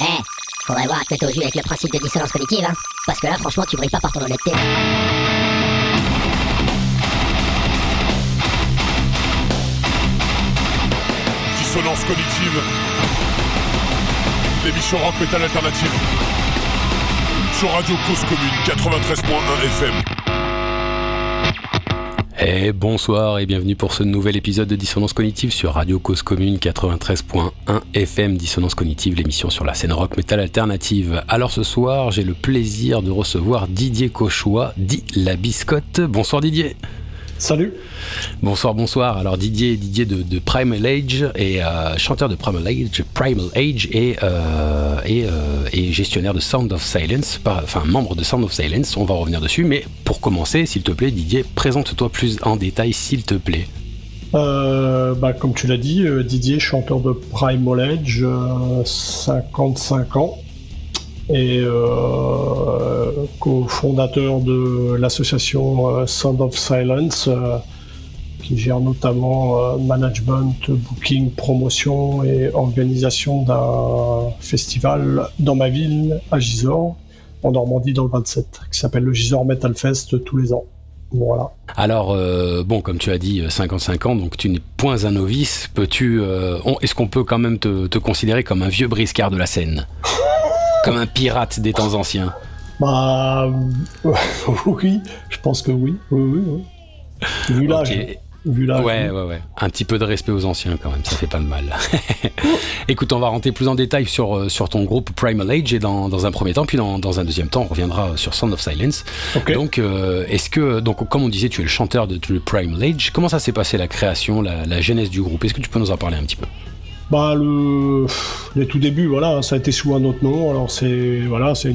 Eh, faudrait voir à au jus avec le principe de dissonance cognitive, hein. Parce que là, franchement, tu brilles pas par ton honnêteté. Dissonance cognitive. L'émission rock metal alternative. Sur Radio Cause Commune 93.1 FM. Et bonsoir et bienvenue pour ce nouvel épisode de Dissonance Cognitive sur Radio Cause Commune 93.1 FM Dissonance Cognitive, l'émission sur la scène rock metal alternative. Alors ce soir, j'ai le plaisir de recevoir Didier Cauchois, dit La Biscotte. Bonsoir Didier. Salut. Bonsoir, bonsoir. Alors Didier, Didier de, Primal Age et euh, chanteur de Primal Age, Primal Age et, euh, euh, et, gestionnaire de Sound of Silence, enfin membre de Sound of Silence. On va revenir dessus, mais pour commencer, s'il te plaît, Didier, présente-toi plus en détail, s'il te plaît. bah, comme tu l'as dit, Didier, chanteur de Primal Age, 55 ans et euh, cofondateur de l'association euh, Sound of Silence, euh, qui gère notamment management, booking, promotion et organisation d'un festival dans ma ville, à Gisors, en Normandie dans le 27, qui s'appelle le Gisors Metal Fest tous les ans. Voilà. Alors, bon, comme tu as dit, 55 ans, donc tu n'es point un novice. Est-ce qu'on peut quand même te, te, considérer comme un vieux briscard de la scène? Comme un pirate des temps anciens Bah. oui, je pense que oui. Oui, oui, oui. Vu l'âge. Vu ouais, ouais, ouais. Un petit peu de respect aux anciens quand même, ça fait pas de mal. Écoute, on va rentrer plus en détail sur, euh, sur ton groupe Primal Age et dans, dans un premier temps, puis dans, dans, un deuxième temps, on reviendra sur Sound of Silence. Donc, euh, est-ce que, donc, comme on disait, tu es le chanteur de, Primal Age. Comment ça s'est passé la création, la, la genèse du groupe? Est-ce que tu peux nous en parler un petit peu? Bah, le, les tout débuts, voilà, ça a été sous un autre nom. Alors, c'est voilà, c'est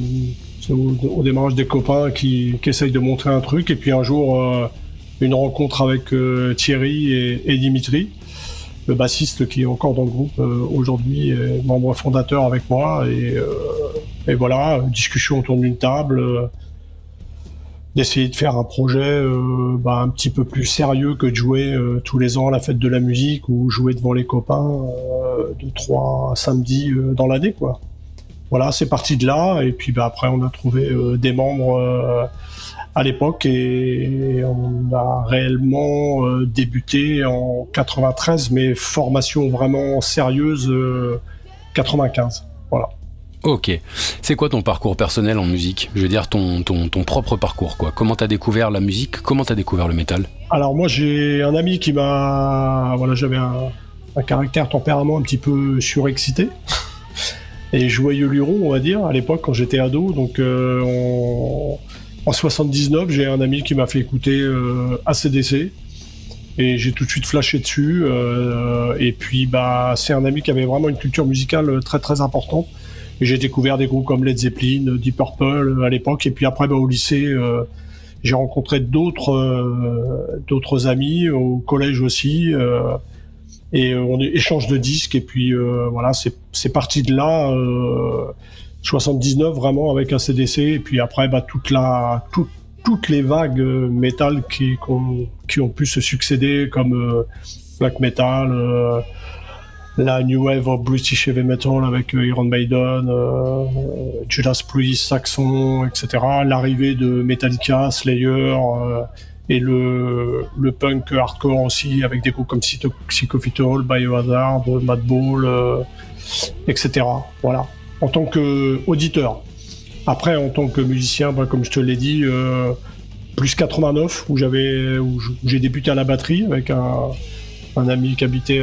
au, démarrage des copains qui, qui, essayent de montrer un truc. Et puis un jour, euh, une rencontre avec euh, Thierry et, Dimitri, le bassiste qui est encore dans le groupe euh, aujourd'hui, membre fondateur avec moi. Et, et voilà, discussion autour d'une table d'essayer de faire un projet euh, bah, un petit peu plus sérieux que de jouer euh, tous les ans à la fête de la musique ou jouer devant les copains euh, de trois samedis dans l'année quoi. Voilà, c'est parti de là et puis bah, après on a trouvé des membres à l'époque et on a réellement débuté en 93 mais formation vraiment sérieuse 95. Voilà. Ok. C'est quoi ton parcours personnel en musique? Je veux dire ton, ton, ton propre parcours, quoi. Comment t'as découvert la musique? Comment t'as découvert le métal? Alors moi j'ai un ami qui m'a... Voilà, j'avais un, caractère tempérament un petit peu surexcité. Et joyeux luron, on va dire, à l'époque quand j'étais ado. Donc euh, en, en, 79, j'ai un ami qui m'a fait écouter euh, ACDC. Et j'ai tout de suite flashé dessus. Euh, et puis bah c'est un ami qui avait vraiment une culture musicale très très importante j'ai découvert des groupes comme Led Zeppelin, Deep Purple euh, à l'époque, et puis après bah, au lycée, euh, j'ai rencontré d'autres euh, d'autres amis au collège aussi, et on échange de disques, et puis voilà, c'est parti de là. 79 vraiment avec un CDC et puis après bah, toute la toutes les vagues métal qui, ont, pu se succéder comme black metal la new wave of British heavy metal avec euh, Iron Maiden, euh, Judas Priest, Saxon, etc. L'arrivée de Metallica, Slayer euh, et le, punk hardcore aussi avec des groupes comme Psychophytol, Biohazard, Madball, etc. Voilà. En tant qu'auditeur. Après, en tant que musicien, bah, comme je te l'ai dit, plus 89 où j'avais où j'ai débuté à la batterie avec un un ami qui, habitait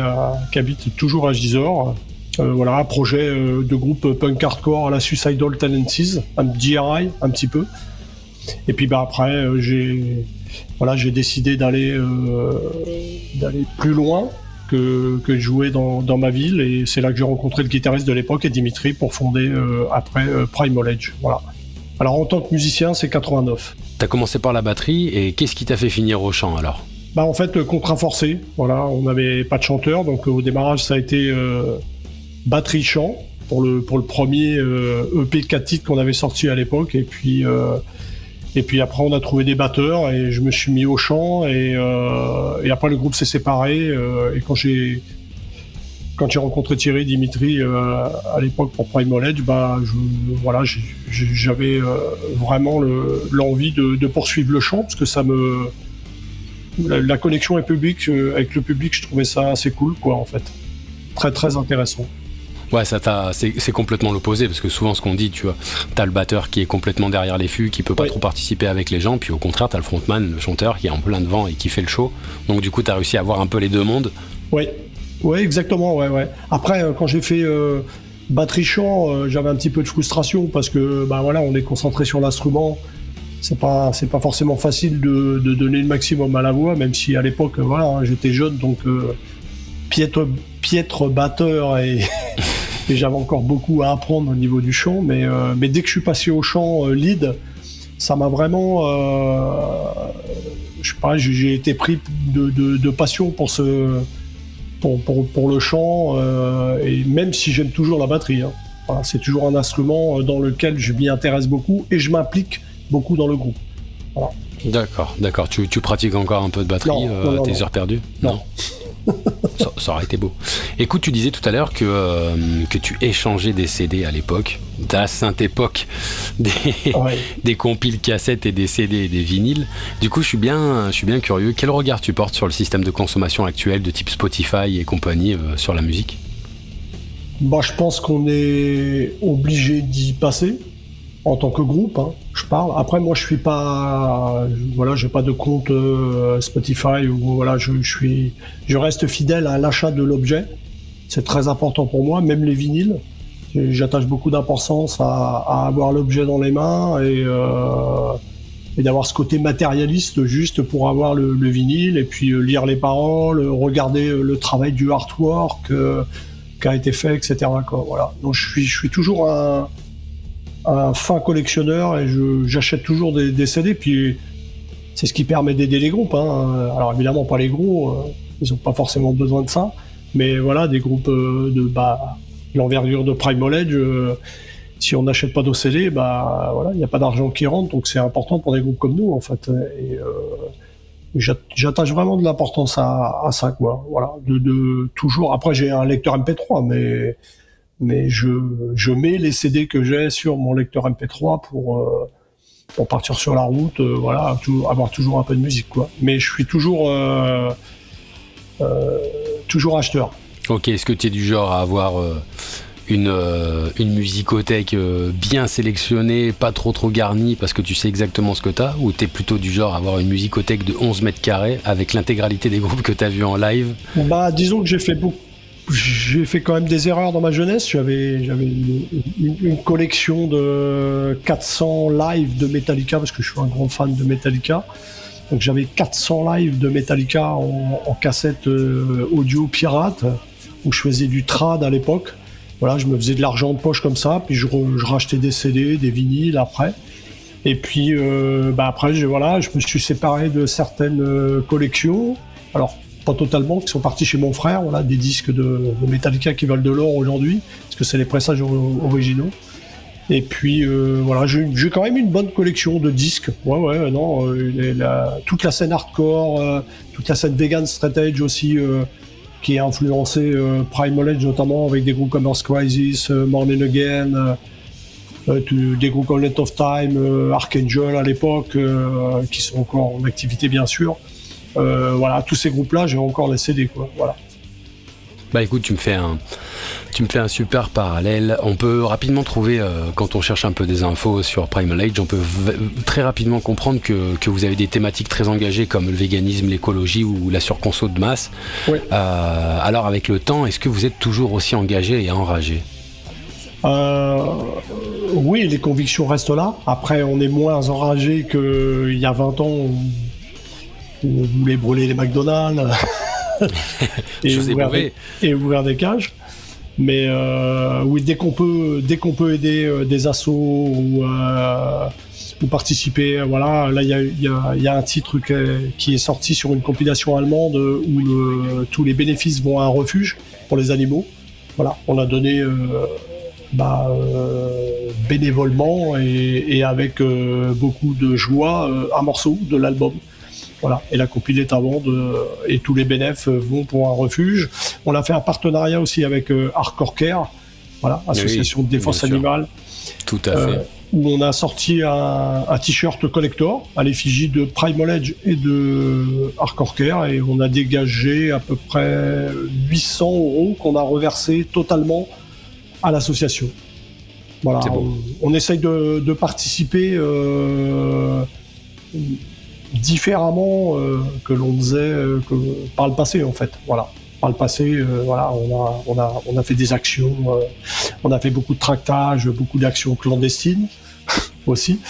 habite toujours à Gisors. Euh, voilà, un projet euh, de groupe punk hardcore à la Suicidal Tendencies, un DRI un petit peu. Et puis bah, après, euh, j'ai voilà, j'ai décidé d'aller plus loin que, que jouer dans, ma ville. Et c'est là que j'ai rencontré le guitariste de l'époque Dimitri pour fonder après Primal Edge. Voilà. Alors en tant que musicien, c'est 89. T'as commencé par la batterie et qu'est-ce qui t'a fait finir au chant alors? Bah en fait, contrat forcé. Voilà, on n'avait pas de chanteur, donc au démarrage ça a été euh, batterie chant pour le pour le premier euh, EP 4 titres qu'on avait sorti à l'époque, et puis euh, et puis après on a trouvé des batteurs et je me suis mis au chant et, après le groupe s'est séparé et quand j'ai quand j'ai rencontré Thierry Dimitri à l'époque pour Prime Knowledge, bah, voilà, j'avais vraiment l'envie de, poursuivre le chant parce que ça me la, connexion avec, public, avec le public, je trouvais ça assez cool, quoi, en fait. Très, très intéressant. Ouais, ça c'est complètement l'opposé parce que souvent ce qu'on dit, tu vois, t'as le batteur qui est complètement derrière les fûts, qui peut pas trop participer avec les gens, puis au contraire t'as le frontman, le chanteur qui est en plein devant et qui fait le show. Donc du coup t'as réussi à avoir un peu les deux mondes. Oui, ouais, exactement, ouais, ouais. Après euh, quand j'ai fait euh, batterie chant, euh, j'avais un petit peu de frustration parce que bah voilà, on est concentré sur l'instrument. C'est pas c'est pas forcément facile de, donner le maximum à la voix, même si à l'époque voilà hein, j'étais jeune donc piètre piètre batteur et et j'avais encore beaucoup à apprendre au niveau du chant. Mais, euh, mais dès que je suis passé au chant euh, lead, ça m'a vraiment. Euh, je sais pas, j'ai été pris de, de, passion pour ce. Pour, pour, pour le chant, et même si j'aime toujours la batterie. Hein. c'est toujours un instrument dans lequel je m'y intéresse beaucoup et je m'implique beaucoup dans le groupe. D'accord, d'accord. Tu, tu, pratiques encore un peu de batterie à tes heures perdues? Non ça, aurait été beau. Écoute, tu disais tout à l'heure que, euh, que tu échangeais des CD à l'époque, la sainte époque des, des compiles cassettes et des CD et des vinyles. Du coup, je suis, bien, je suis bien curieux. Quel regard tu portes sur le système de consommation actuel de type Spotify et compagnie euh, sur la musique? Bah, Je pense qu'on est obligé d'y passer en tant que groupe, hein, je parle. Après, moi, je suis pas, voilà, j'ai pas de compte euh, Spotify ou voilà, je, suis, je reste fidèle à l'achat de l'objet. C'est très important pour moi, même les vinyles. J'attache beaucoup d'importance à, avoir l'objet dans les mains et, euh, et d'avoir ce côté matérialiste juste pour avoir le, vinyle et puis euh, lire les paroles, regarder le travail du artwork qui a été fait, etc. Voilà. Donc, je suis, je suis toujours un un fin collectionneur et j'achète toujours des, CD. Puis c'est ce qui permet d'aider les groupes. Hein. Alors évidemment pas les gros, euh, ils n'ont pas forcément besoin de ça. Mais voilà, des groupes euh, de bah, l'envergure de Prime Knowledge, euh, si on n'achète pas nos CD, bah voilà, il n'y a pas d'argent qui rentre, donc c'est important pour des groupes comme nous en fait. Et j'attache vraiment de l'importance à, ça, quoi. Voilà, de, de toujours. Après j'ai un lecteur MP3, mais mais je, je mets les CD que j'ai sur mon lecteur MP3 pour, euh, pour partir sur la route, euh, voilà, avoir toujours un peu de musique, quoi. Mais je suis toujours, euh, toujours acheteur. Ok, est-ce que tu es du genre à avoir une, une musicothèque bien sélectionnée, pas trop trop garnie parce que tu sais exactement ce que tu as Ou tu es plutôt du genre à avoir une musicothèque de 11 mètres carrés avec l'intégralité des groupes que tu as vus en live? Bah, disons que j'ai fait beaucoup j'ai fait quand même des erreurs dans ma jeunesse. J'avais, une, collection de 400 lives de Metallica parce que je suis un grand fan de Metallica. Donc j'avais 400 lives de Metallica en, cassette euh, audio pirate où je faisais du trad à l'époque. Voilà, je me faisais de l'argent de poche comme ça, puis je, rachetais des CD, des vinyles après. Et puis euh, bah après, je, voilà, je me suis séparé de certaines euh, collections. Alors pas totalement, qui sont partis chez mon frère, voilà, des disques de, Metallica qui valent de l'or aujourd'hui, parce que c'est les pressages originaux. Et puis euh, voilà, j'ai quand même une bonne collection de disques. Ouais, ouais, non, euh, toute la scène hardcore, euh, toute la scène vegan straight edge aussi, qui a influencé Primal Edge notamment avec des groupes comme Earth Crisis, Morning Again, des groupes comme Let of Time, Archangel à l'époque, qui sont encore en activité bien sûr. Euh, voilà, tous ces groupes-là, j'ai encore les CD, quoi. Voilà. Bah écoute, tu me fais un, tu me fais un super parallèle. On peut rapidement trouver, euh, quand on cherche un peu des infos sur Primal Age, on peut très rapidement comprendre que, que, vous avez des thématiques très engagées comme le véganisme, l'écologie ou la surconso de masse. Oui. Euh, alors avec le temps, est-ce que vous êtes toujours aussi engagé et enragé? Oui, les convictions restent là. Après, on est moins enragé qu'il y a 20 ans vous voulez brûler les McDonald's et, ouvrir des, et, ouvrir des, cages. Mais euh, oui, dès qu'on peut, dès qu'on peut aider euh, des assos ou, euh, ou participer, voilà, là il y a, y, y a, un titre qui est sorti sur une compilation allemande où le, tous les bénéfices vont à un refuge pour les animaux. Voilà, on a donné bah, bénévolement et, et avec beaucoup de joie un morceau de l'album Voilà. Et la compile est à vendre et tous les bénéfices vont pour un refuge. On a fait un partenariat aussi avec Hardcore Care, voilà, association de défense animale. Tout à fait où on a sorti un, t-shirt collector à l'effigie de Primal Edge et de Hardcore Care et on a dégagé à peu près 800 euros qu'on a reversé totalement à l'association. Voilà, on, essaye de, participer euh, différemment euh, que l'on faisait euh, par le passé en fait. Voilà par le passé, voilà, on a, on, a, on a fait des actions, on a fait beaucoup de tractage, beaucoup d'actions clandestines aussi.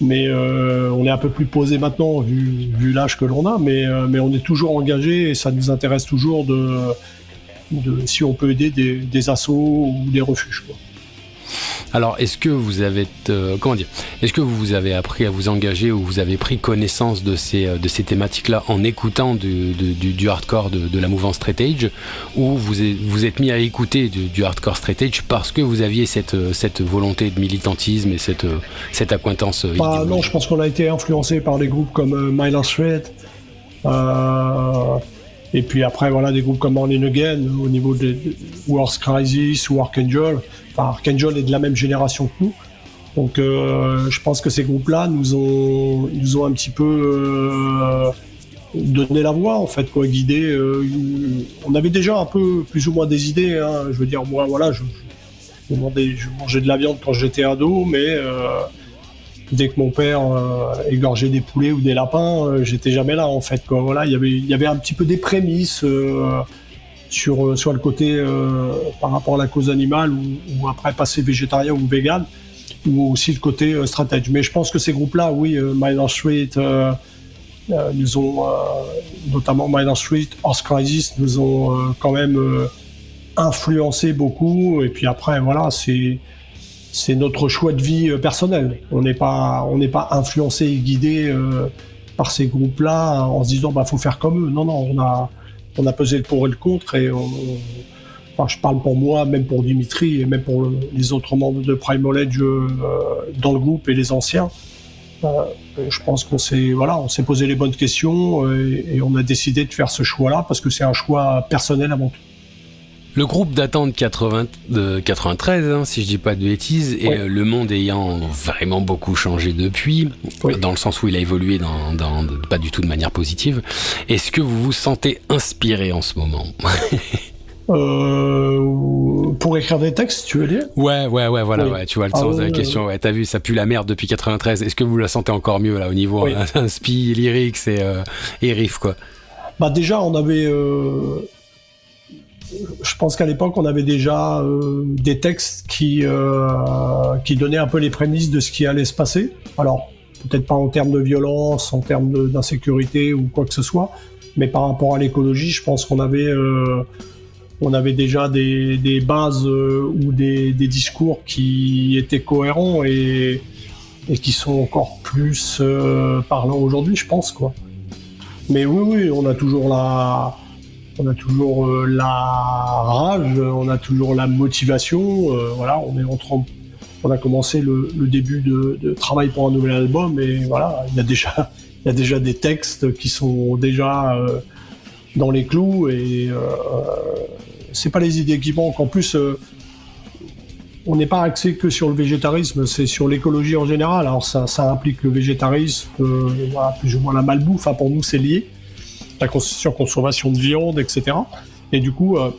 Mais euh, on est un peu plus posé maintenant vu, vu l'âge que l'on a, mais, euh, mais on est toujours engagé et ça nous intéresse toujours de, de si on peut aider des, des assauts ou des refuges. Quoi. Alors, est-ce que vous avez, euh, comment dire, est-ce que vous avez appris à vous engager ou vous avez pris connaissance de ces, euh, de ces thématiques-là en écoutant du, du, hardcore de, la mouvance straight age ou vous vous êtes mis à écouter du, hardcore straight age parce que vous aviez cette, euh, cette volonté de militantisme et cette, cette acquaintance bah, Non, je pense qu'on a été influencé par des groupes comme Mylan Street. et puis après, voilà, des groupes comme Morning Again au niveau de, Wars Crisis ou Archangel. Enfin, Archangel est de la même génération que nous. Donc euh, je pense que ces groupes-là nous ont, nous ont un petit peu euh, donné la voie, en fait, quoi, guidé. Euh, on avait déjà un peu plus ou moins des idées. Hein. Je veux dire, moi, voilà, je, mangeais de la viande quand j'étais ado, mais dès que mon père égorgeait des poulets ou des lapins, j'étais jamais là, en fait. Voilà, il y avait, il y avait un petit peu des prémices sur, euh, sur le côté euh, par rapport à la cause animale ou, après passer végétarien ou vegan ou aussi le côté euh, stratégie. Mais je pense que ces groupes-là, oui, Miner Street, nous ont, notamment Miner Street, Horse Crisis, nous ont quand même influencé beaucoup. Et puis après, voilà, c'est c'est notre choix de vie personnel. On n'est pas on n'est pas influencé et guidé par ces groupes-là en se disant bah faut faire comme eux. Non non, on a on a pesé le pour et le contre et enfin, je parle pour moi, même pour Dimitri et même pour les autres membres de Primal Edge euh, dans le groupe et les anciens. Euh, je pense qu'on s'est voilà, on s'est posé les bonnes questions et, on a décidé de faire ce choix-là parce que c'est un choix personnel avant tout. Le groupe datant de, 80, de 93, hein, si je dis pas de bêtises, et euh, le monde ayant vraiment beaucoup changé depuis, dans le sens où il a évolué dans, dans, pas du tout de manière positive, est-ce que vous vous sentez inspiré en ce moment? Euh, pour écrire des textes, tu veux dire? Ouais, ouais, ouais, voilà, ouais, tu vois le ah sens de la question. Ouais, T'as vu, ça pue la merde depuis 93. Est-ce que vous la sentez encore mieux là au niveau inspi, lyrics et, euh, et riff quoi? Bah déjà, on avait euh, je pense qu'à l'époque, on avait déjà euh, des textes qui, euh, qui donnaient un peu les prémices de ce qui allait se passer. Alors, peut-être pas en termes de violence, en termes d'insécurité ou quoi que ce soit, mais par rapport à l'écologie, je pense qu'on avait, euh, avait déjà des, bases ou des, discours qui étaient cohérents et, et qui sont encore plus parlants aujourd'hui, je pense. quoi. Mais oui, oui, on a toujours la on a toujours euh, la rage, on a toujours la motivation. Euh, voilà, on est en train, on a commencé le, début de, travail pour un nouvel album et voilà, il y a déjà, il y a déjà des textes qui sont déjà euh, dans les clous et c'est pas les idées qui manquent. En plus, on n'est pas axé que sur le végétarisme, c'est sur l'écologie en général. Alors ça, implique le végétarisme, plus ou moins la malbouffe. Enfin, pour nous, c'est lié la consommation de viande, etc. Et du coup, euh,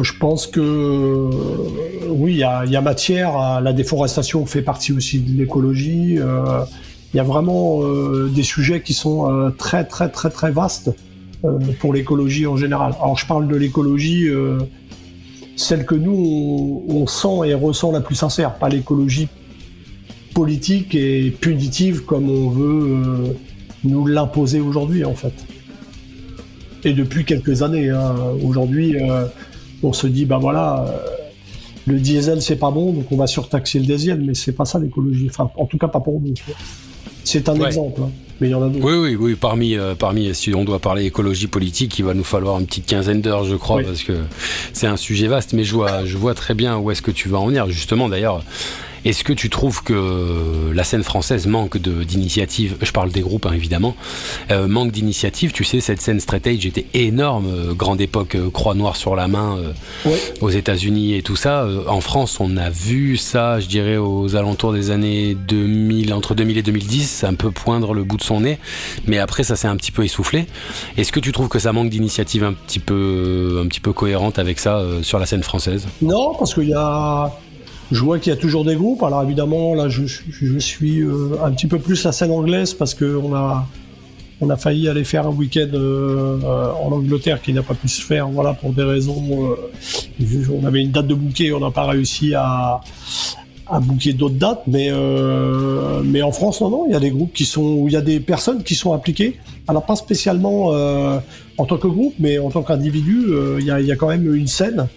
je pense que euh, oui, il y, a, matière. la déforestation fait partie aussi de l'écologie. Euh, il y a vraiment des sujets qui sont très très très très vastes pour l'écologie en général. Alors je parle de l'écologie, celle que nous on, sent et ressent la plus sincère, pas l'écologie politique et punitive comme on veut nous l'imposer aujourd'hui en fait. Et depuis quelques années. Hein. Aujourd'hui, euh, on se dit, ben voilà, euh, le diesel c'est pas bon, donc on va surtaxer le diesel, mais c'est pas ça l'écologie. Enfin, en tout cas, pas pour nous. C'est un exemple. Hein. Mais il y en a d'autres. Oui, oui, oui. Parmi, euh, parmi, si on doit parler écologie politique, il va nous falloir une petite quinzaine d'heures, je crois, parce que c'est un sujet vaste. Mais je vois, je vois très bien où est-ce que tu vas en venir. Justement, d'ailleurs, Est-ce que tu trouves que la scène française manque d'initiative? Je parle des groupes, hein, évidemment. Euh, manque d'initiative. Tu sais, cette scène straight age était énorme. Euh, grande époque, euh, croix noire sur la main aux États-Unis et tout ça. en France, on a vu ça, je dirais, aux alentours des années 2000, entre 2000 et 2010, un peu poindre le bout de son nez. Mais après, ça s'est un petit peu essoufflé. Est-ce que tu trouves que ça manque d'initiative un petit peu, un petit peu cohérente avec ça sur la scène française? Non, parce qu'il y a je vois qu'il y a toujours des groupes. Alors évidemment, là, je, suis euh, un petit peu plus la scène anglaise parce qu'on a, on a failli aller faire un week-end euh, euh, en Angleterre qui n'a pas pu se faire, voilà, pour des raisons. on avait une date de bouquet, on n'a pas réussi à, à booker d'autres dates, mais mais en France, non, non, il y a des groupes qui sont, où il y a des personnes qui sont impliquées. Alors pas spécialement en tant que groupe, mais en tant qu'individu, il y a, y, a, quand même une scène.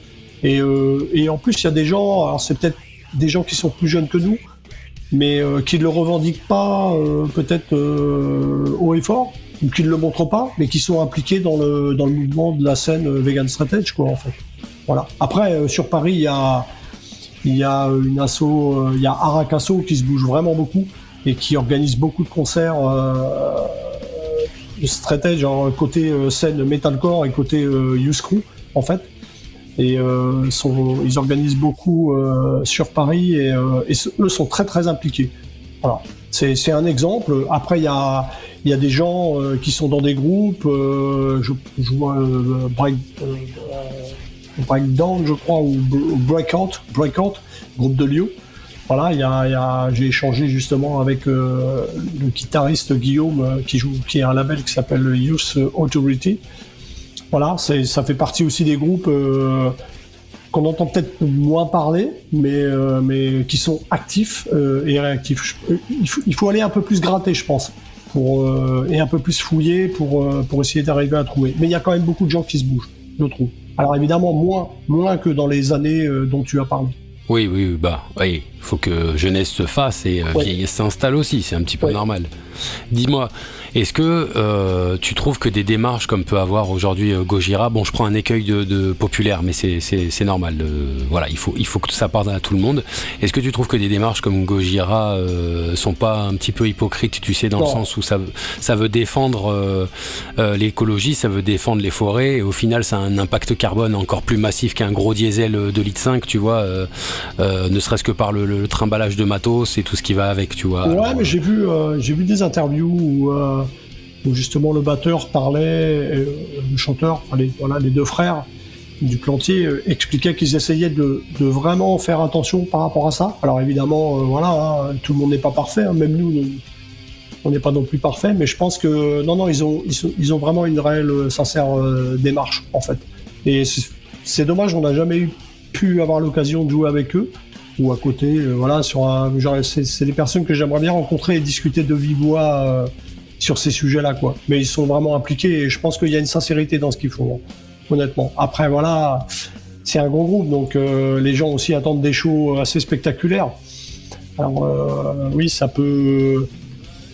Et, euh, et en plus, il y a des gens, alors c'est peut-être des gens qui sont plus jeunes que nous, mais euh, qui ne le revendiquent pas euh, peut-être haut et fort, ou qui ne le montrent pas, mais qui sont impliqués dans le, dans le mouvement de la scène vegan strategy, quoi, en fait. Voilà. Après, sur Paris, il y a, il y a une asso, il y a Arakasso qui se bouge vraiment beaucoup et qui organise beaucoup de concerts strategy, genre côté scène metalcore et côté youth crew, en fait et euh, ils organisent beaucoup euh, sur Paris et, euh, eux sont très très impliqués. C'est un exemple. Après, il y a, a des gens qui sont dans des groupes. je, vois Break, Breakdown, je crois, ou Breakout, Breakout, groupe de Lyon. Voilà, a, a, j'ai échangé justement avec le guitariste Guillaume qui joue, qui est un label qui s'appelle Youth Authority. Voilà, ça fait partie aussi des groupes euh, qu'on entend peut-être moins parler, mais, euh, mais qui sont actifs euh, et réactifs. il, faut, aller un peu plus gratter, je pense, pour, et un peu plus fouiller pour, pour essayer d'arriver à trouver. Mais il y a quand même beaucoup de gens qui se bougent, je trouve. Alors évidemment, moins, moins que dans les années dont tu as parlé. Oui, oui, bah, oui, faut que jeunesse se fasse et vieillesse s'installe aussi, c'est un petit peu normal. Dis-moi, est-ce que euh, tu trouves que des démarches comme peut avoir aujourd'hui euh, Gojira, bon, je prends un écueil de, populaire, mais c'est normal. Euh, voilà, il faut, il faut que ça parte à tout le monde. Est-ce que tu trouves que des démarches comme Gojira euh, sont pas un petit peu hypocrites, tu sais, dans le sens où ça, ça veut défendre l'écologie, ça veut défendre les forêts, et au final, ça a un impact carbone encore plus massif qu'un gros diesel de litre 5, tu vois, ne serait-ce que par le, le, trimballage de matos et tout ce qui va avec, tu vois. Ouais, mais j'ai vu, j'ai vu des interviews où où justement le batteur parlait, euh, le chanteur, les, voilà, les deux frères du plantier euh, expliquaient qu'ils essayaient de, vraiment faire attention par rapport à ça. Alors évidemment, euh, voilà, hein, tout le monde n'est pas parfait, hein, même nous, on n'est pas non plus parfait, mais je pense que non, non, ils ont, ils, ont vraiment une réelle, sincère démarche en fait. Et c'est dommage, on n'a jamais pu avoir l'occasion de jouer avec eux à côté, voilà, sur un, c'est des personnes que j'aimerais bien rencontrer et discuter de vive voix sur ces sujets-là, quoi. Mais ils sont vraiment impliqués et je pense qu'il y a une sincérité dans ce qu'ils font, honnêtement. Après, voilà, c'est un gros groupe, donc euh, les gens aussi attendent des shows assez spectaculaires. Alors euh, oui, ça peut,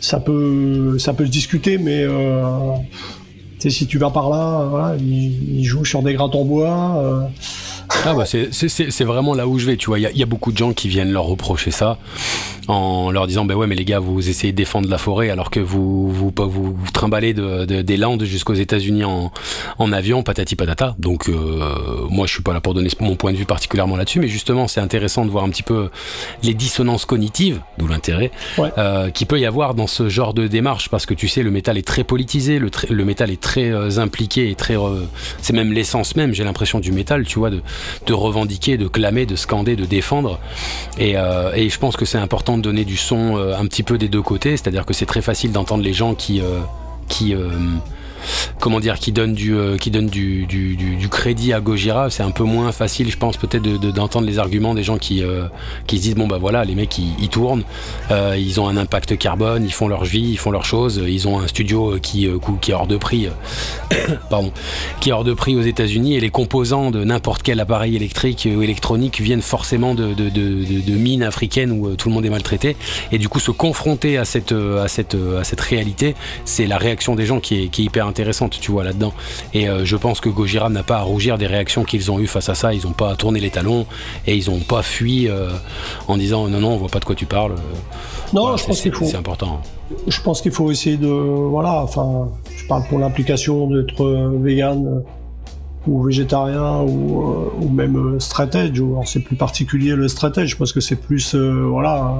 ça peut, ça peut se discuter, mais euh, si tu vas par là, voilà, ils, jouent sur des grattes en bois. Ah bah c'est vraiment là où je vais, tu vois. Il y, y, a beaucoup de gens qui viennent leur reprocher ça en leur disant ben ouais mais les gars vous essayez de défendre la forêt alors que vous vous, vous, vous trimballez de, des Landes jusqu'aux États-Unis en, en, avion patati patata. Donc euh, moi je suis pas là pour donner mon point de vue particulièrement là-dessus mais justement c'est intéressant de voir un petit peu les dissonances cognitives d'où l'intérêt euh, qui peut y avoir dans ce genre de démarche. Parce que tu sais le métal est très politisé le, le métal est très euh, impliqué et très c'est même l'essence même j'ai l'impression du métal tu vois de, de revendiquer de clamer de scander de défendre. Et, et je pense que c'est important de donner du son euh, un petit peu des deux côtés, c'est-à-dire que c'est très facile d'entendre les gens qui, euh, qui euh, comment dire, qui donne du, euh, qui donne du, du, crédit à Gojira. C'est un peu moins facile, je pense, peut-être d'entendre de, les arguments des gens qui, euh, qui se disent bon bah voilà, les mecs ils, tournent, euh, ils ont un impact carbone, ils font leur vie, ils font leurs choses, ils ont un studio qui, qui est hors de prix, pardon, qui est hors de prix aux États-Unis. Et les composants de n'importe quel appareil électrique ou électronique viennent forcément de, de, de, mines africaines où tout le monde est maltraité. Et du coup se confronter à cette, à cette, à cette réalité, c'est la réaction des gens qui est, qui est hyper intéressante intéressantes, tu vois, là-dedans. Et je pense que Gojira n'a pas à rougir des réactions qu'ils ont eues face à ça. Ils n'ont pas tourné les talons et ils n'ont pas fui en disant non, non, on voit pas de quoi tu parles. Non, je pense qu'il faut. C'est important. Je pense qu'il faut essayer de. Voilà, enfin, je parle pour l'implication d'être vegan ou végétarien ou, euh, ou même euh, stratège. C'est plus particulier le stratège parce que c'est plus euh, voilà.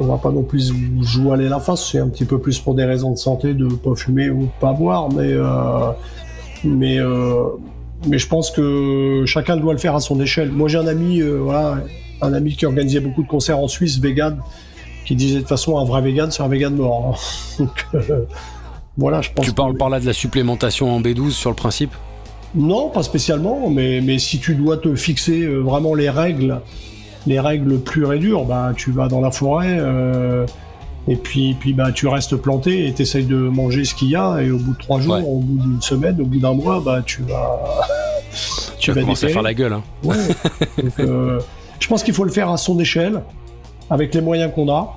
On va pas non plus jouer aller la face. C'est un petit peu plus pour des raisons de santé de pas fumer ou de pas boire, mais mais mais je pense que chacun doit le faire à son échelle. Moi j'ai un ami voilà un ami qui organisait beaucoup de concerts en Suisse vegan qui disait de toute façon un vrai vegan c'est un vegan mort. Donc, voilà, je pense. Tu parles par là de la supplémentation en B12 sur le principe? Non, pas spécialement, mais, mais si tu dois te fixer euh, vraiment les règles, les règles plus et dures, bah, tu vas dans la forêt euh, et puis, puis bah, tu restes planté et tu essayes de manger ce qu'il y a et au bout de trois jours, au bout d'une semaine, au bout d'un mois, bah, tu vas... tu, vas commencer à faire la gueule. Hein. Ouais. Euh, je pense qu'il faut le faire à son échelle, avec les moyens qu'on a,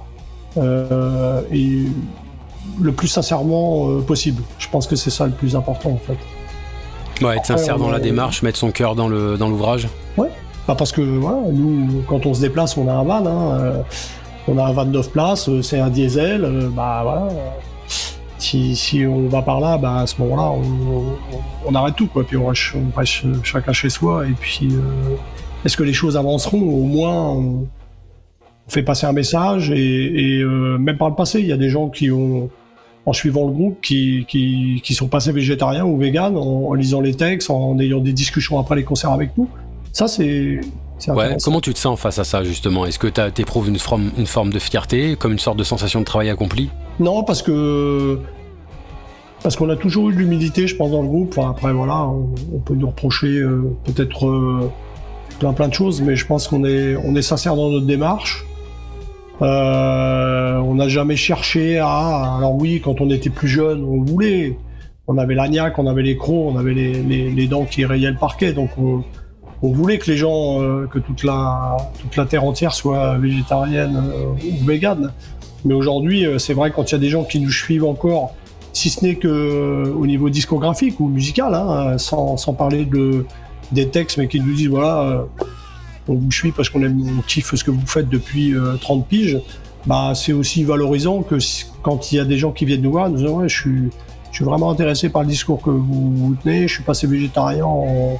et le plus sincèrement possible. Je pense que c'est ça le plus important en fait. Ouais, être sincère dans la démarche, mettre son cœur dans le dans l'ouvrage. Ouais. Bah parce que voilà, nous, quand on se déplace, on a un van. Hein, euh, on a un van de 9 places, euh, c'est un diesel. Euh, bah voilà. Si, on va par là, bah à ce moment-là, on, arrête tout, quoi. Puis on reste, on reste chacun chez soi. Et puis, est-ce que les choses avanceront? Au moins, on, fait passer un message. Et, même par le passé, il y a des gens qui ont en suivant le groupe qui, qui, qui sont passés végétariens ou véganes, en, lisant les textes, en ayant des discussions après les concerts avec nous. Ça, c'est. Ouais, comment tu te sens face à ça justement? Est-ce que tu éprouves une forme, une forme de fierté, comme une sorte de sensation de travail accompli Non, parce que parce qu'on a toujours eu de l'humilité, je pense, dans le groupe. après, voilà, on, peut nous reprocher euh, peut-être euh, plein plein de choses, mais je pense qu'on est on est sincère dans notre démarche. Euh, on n'a jamais cherché à. Alors oui, quand on était plus jeune, on voulait. On avait l'agnac, on avait les crocs, on avait les, dents qui rayaient le parquet, donc on, voulait que les gens, euh, que toute la, toute la terre entière soit végétarienne euh, ou végane. Mais aujourd'hui, c'est vrai quand il y a des gens qui nous suivent encore, si ce n'est que au niveau discographique ou musical, hein, sans, sans, parler de des textes, mais qui nous disent voilà on vous suit parce qu'on aime, on kiffe ce que vous faites depuis 30 euh, piges, bah, c'est aussi valorisant que quand il y a des gens qui viennent nous voir, nous disent ouais, je suis, je suis vraiment intéressé par le discours que vous, tenez, je suis passé végétarien en,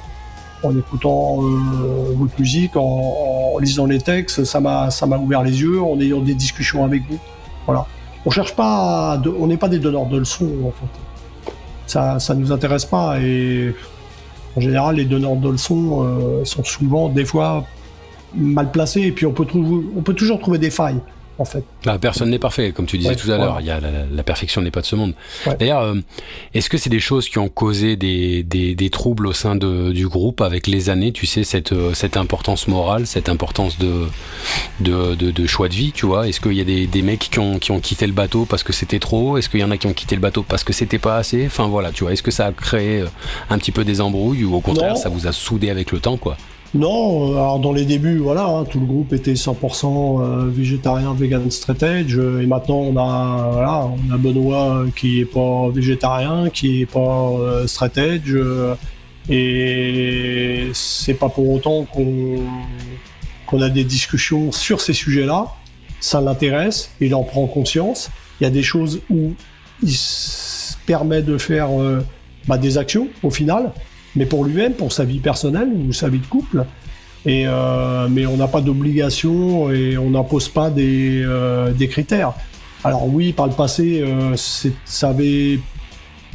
écoutant euh, votre musique, en, lisant les textes, ça m'a, ça m'a ouvert les yeux, en ayant des discussions avec vous. Voilà. On cherche pas, on n'est pas des donneurs de leçons en fait. Ça, ça nous intéresse pas et en général, les donneurs de leçons euh, sont souvent, des fois, mal placés, et puis on peut, on peut toujours trouver des failles en fait. Bah, personne n'est parfait, comme tu disais tout à l'heure. Il y a la, perfection n'est pas de ce monde. D'ailleurs, euh, est-ce que c'est des choses qui ont causé des, des, troubles au sein de, du groupe avec les années Tu sais, cette, euh, cette importance morale, cette importance de, de, de, choix de vie, tu vois? Est-ce qu'il y a des, des mecs qui ont, qui ont quitté le bateau parce que c'était trop Est-ce qu'il y en a qui ont quitté le bateau parce que c'était pas assez? Enfin voilà, tu vois, est-ce que ça a créé euh, un petit peu des embrouilles ou au contraire, ça vous a soudé avec le temps, quoi? Non, alors dans les débuts, voilà, hein, tout le groupe était 100% euh, végétarien, vegan straight edge, et maintenant on a, voilà, on a Benoît qui est pas végétarien, qui est pas euh, straight edge, euh, et c'est pas pour autant qu'on qu'on a des discussions sur ces sujets-là. Ça l'intéresse, il en prend conscience. Il y a des choses où il se permet de faire bah, des actions au final, mais pour lui-même, pour sa vie personnelle ou sa vie de couple. Et euh, mais on n'a pas d'obligation et on n'impose pas des, euh, des, critères. Alors oui, par le passé, euh, ça avait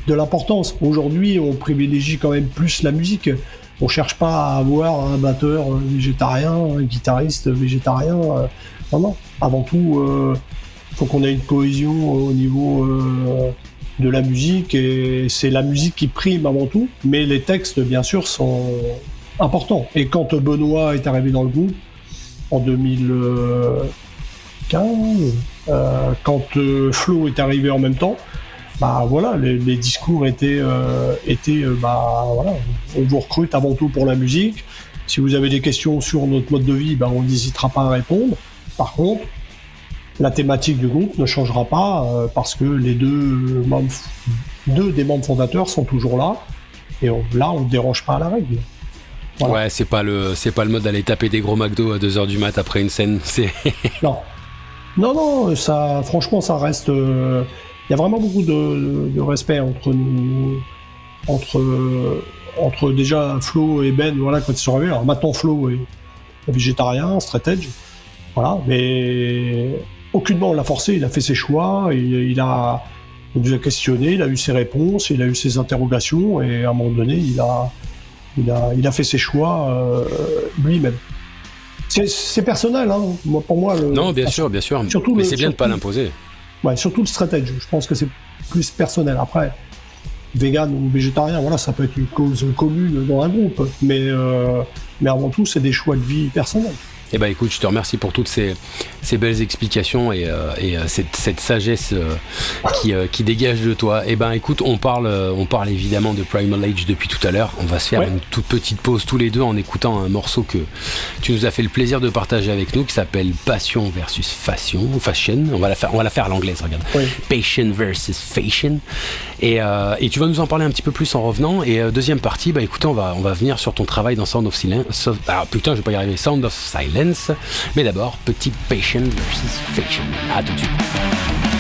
de l'importance. Aujourd'hui, on privilégie quand même plus la musique. On cherche pas à avoir un batteur végétarien, un guitariste végétarien. non, non. Avant tout, il faut qu'on ait une cohésion au niveau de la musique et c'est la musique qui prime avant tout, mais les textes bien sûr sont importants. Et quand Benoît est arrivé dans le groupe en 2015, euh, quand euh, Flo est arrivé en même temps, bah voilà, les, discours étaient, euh, étaient bah voilà, on vous recrute avant tout pour la musique. Si vous avez des questions sur notre mode de vie, bah, on n'hésitera pas à répondre. Par contre, la thématique du groupe ne changera pas euh, parce que les deux membres deux des membres fondateurs sont toujours là. Et là, on ne dérange pas à la règle. Ouais, c'est pas le c'est pas le mode d'aller taper des gros McDo à 2h du mat après une scène. C'est non. Non, non, ça, franchement, ça reste. Euh, il y a vraiment beaucoup de, respect entre nous, entre, entre déjà Flo et Ben, voilà, quand ils sont arrivés. Alors maintenant, Flo est végétarien, straight edge, voilà, mais aucunement on l'a forcé, il a fait ses choix, il, a, nous a questionné, il a eu ses réponses, il a eu ses interrogations, et à un moment donné, il a, il a, il a fait ses choix euh, lui-même. C'est personnel, hein. moi, pour moi. Le, non, bien sûr, bien sûr. Surtout mais c'est bien de ne pas l'imposer. Ouais, surtout le stratégie. Je pense que c'est plus personnel. Après, vegan ou végétarien, voilà, ça peut être une cause commune dans un groupe. Mais, euh, mais avant tout, c'est des choix de vie personnels. Eh ben écoute, je te remercie pour toutes ces, belles explications et, euh, euh, cette, sagesse euh, qui, dégage de toi. Eh ben écoute, on parle, on parle évidemment de Primal Age depuis tout à l'heure. On va se faire une toute petite pause tous les deux en écoutant un morceau que tu nous as fait le plaisir de partager avec nous qui s'appelle Passion versus Fashion. Fashion. On va la faire, on va la faire à l'anglaise, regarde. Passion versus Fashion. Et, tu vas nous en parler un petit peu plus en revenant. Et deuxième partie, bah écoute, on va, on va venir sur ton travail dans Sound of Silence. Ah putain, je vais pas y arriver. Sound of Silence. Mais d'abord, petit Patient versus Fashion. À tout de suite.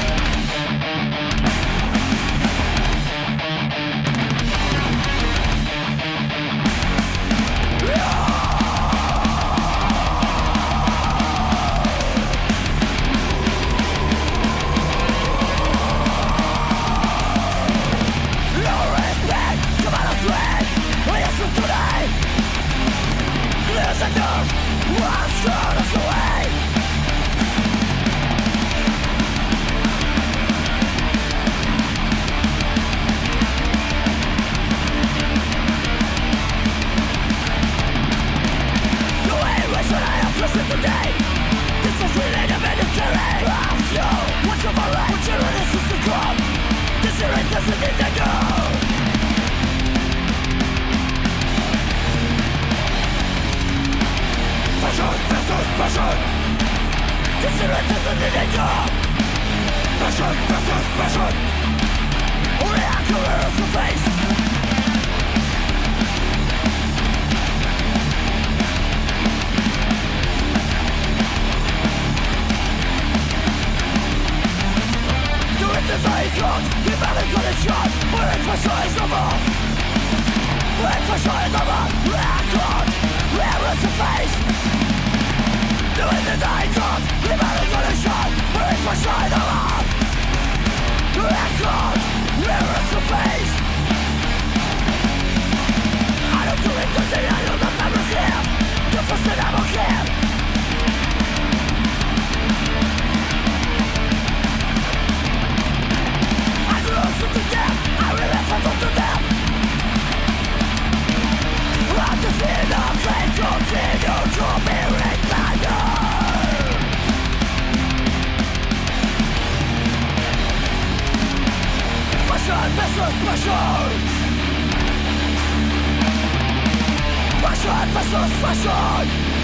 On est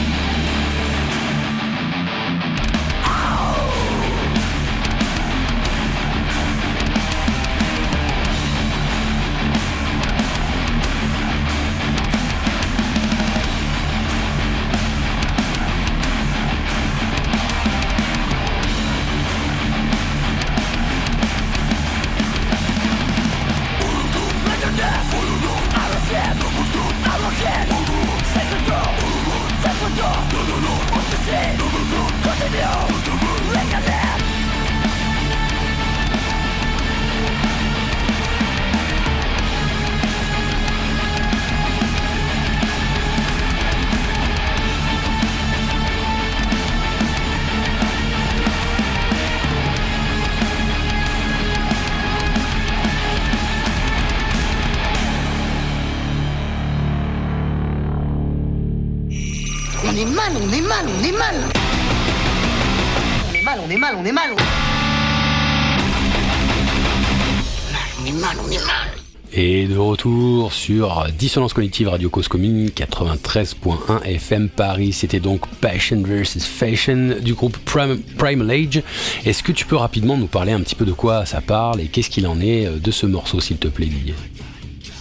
sur Dissonance Cognitive Radio Cause Commune 93.1 FM Paris. C'était donc Passion versus Fashion du groupe Primal Age. Est-ce que tu peux rapidement nous parler un petit peu de quoi ça parle et qu'est-ce qu'il en est de ce morceau, s'il te plaît, Didier?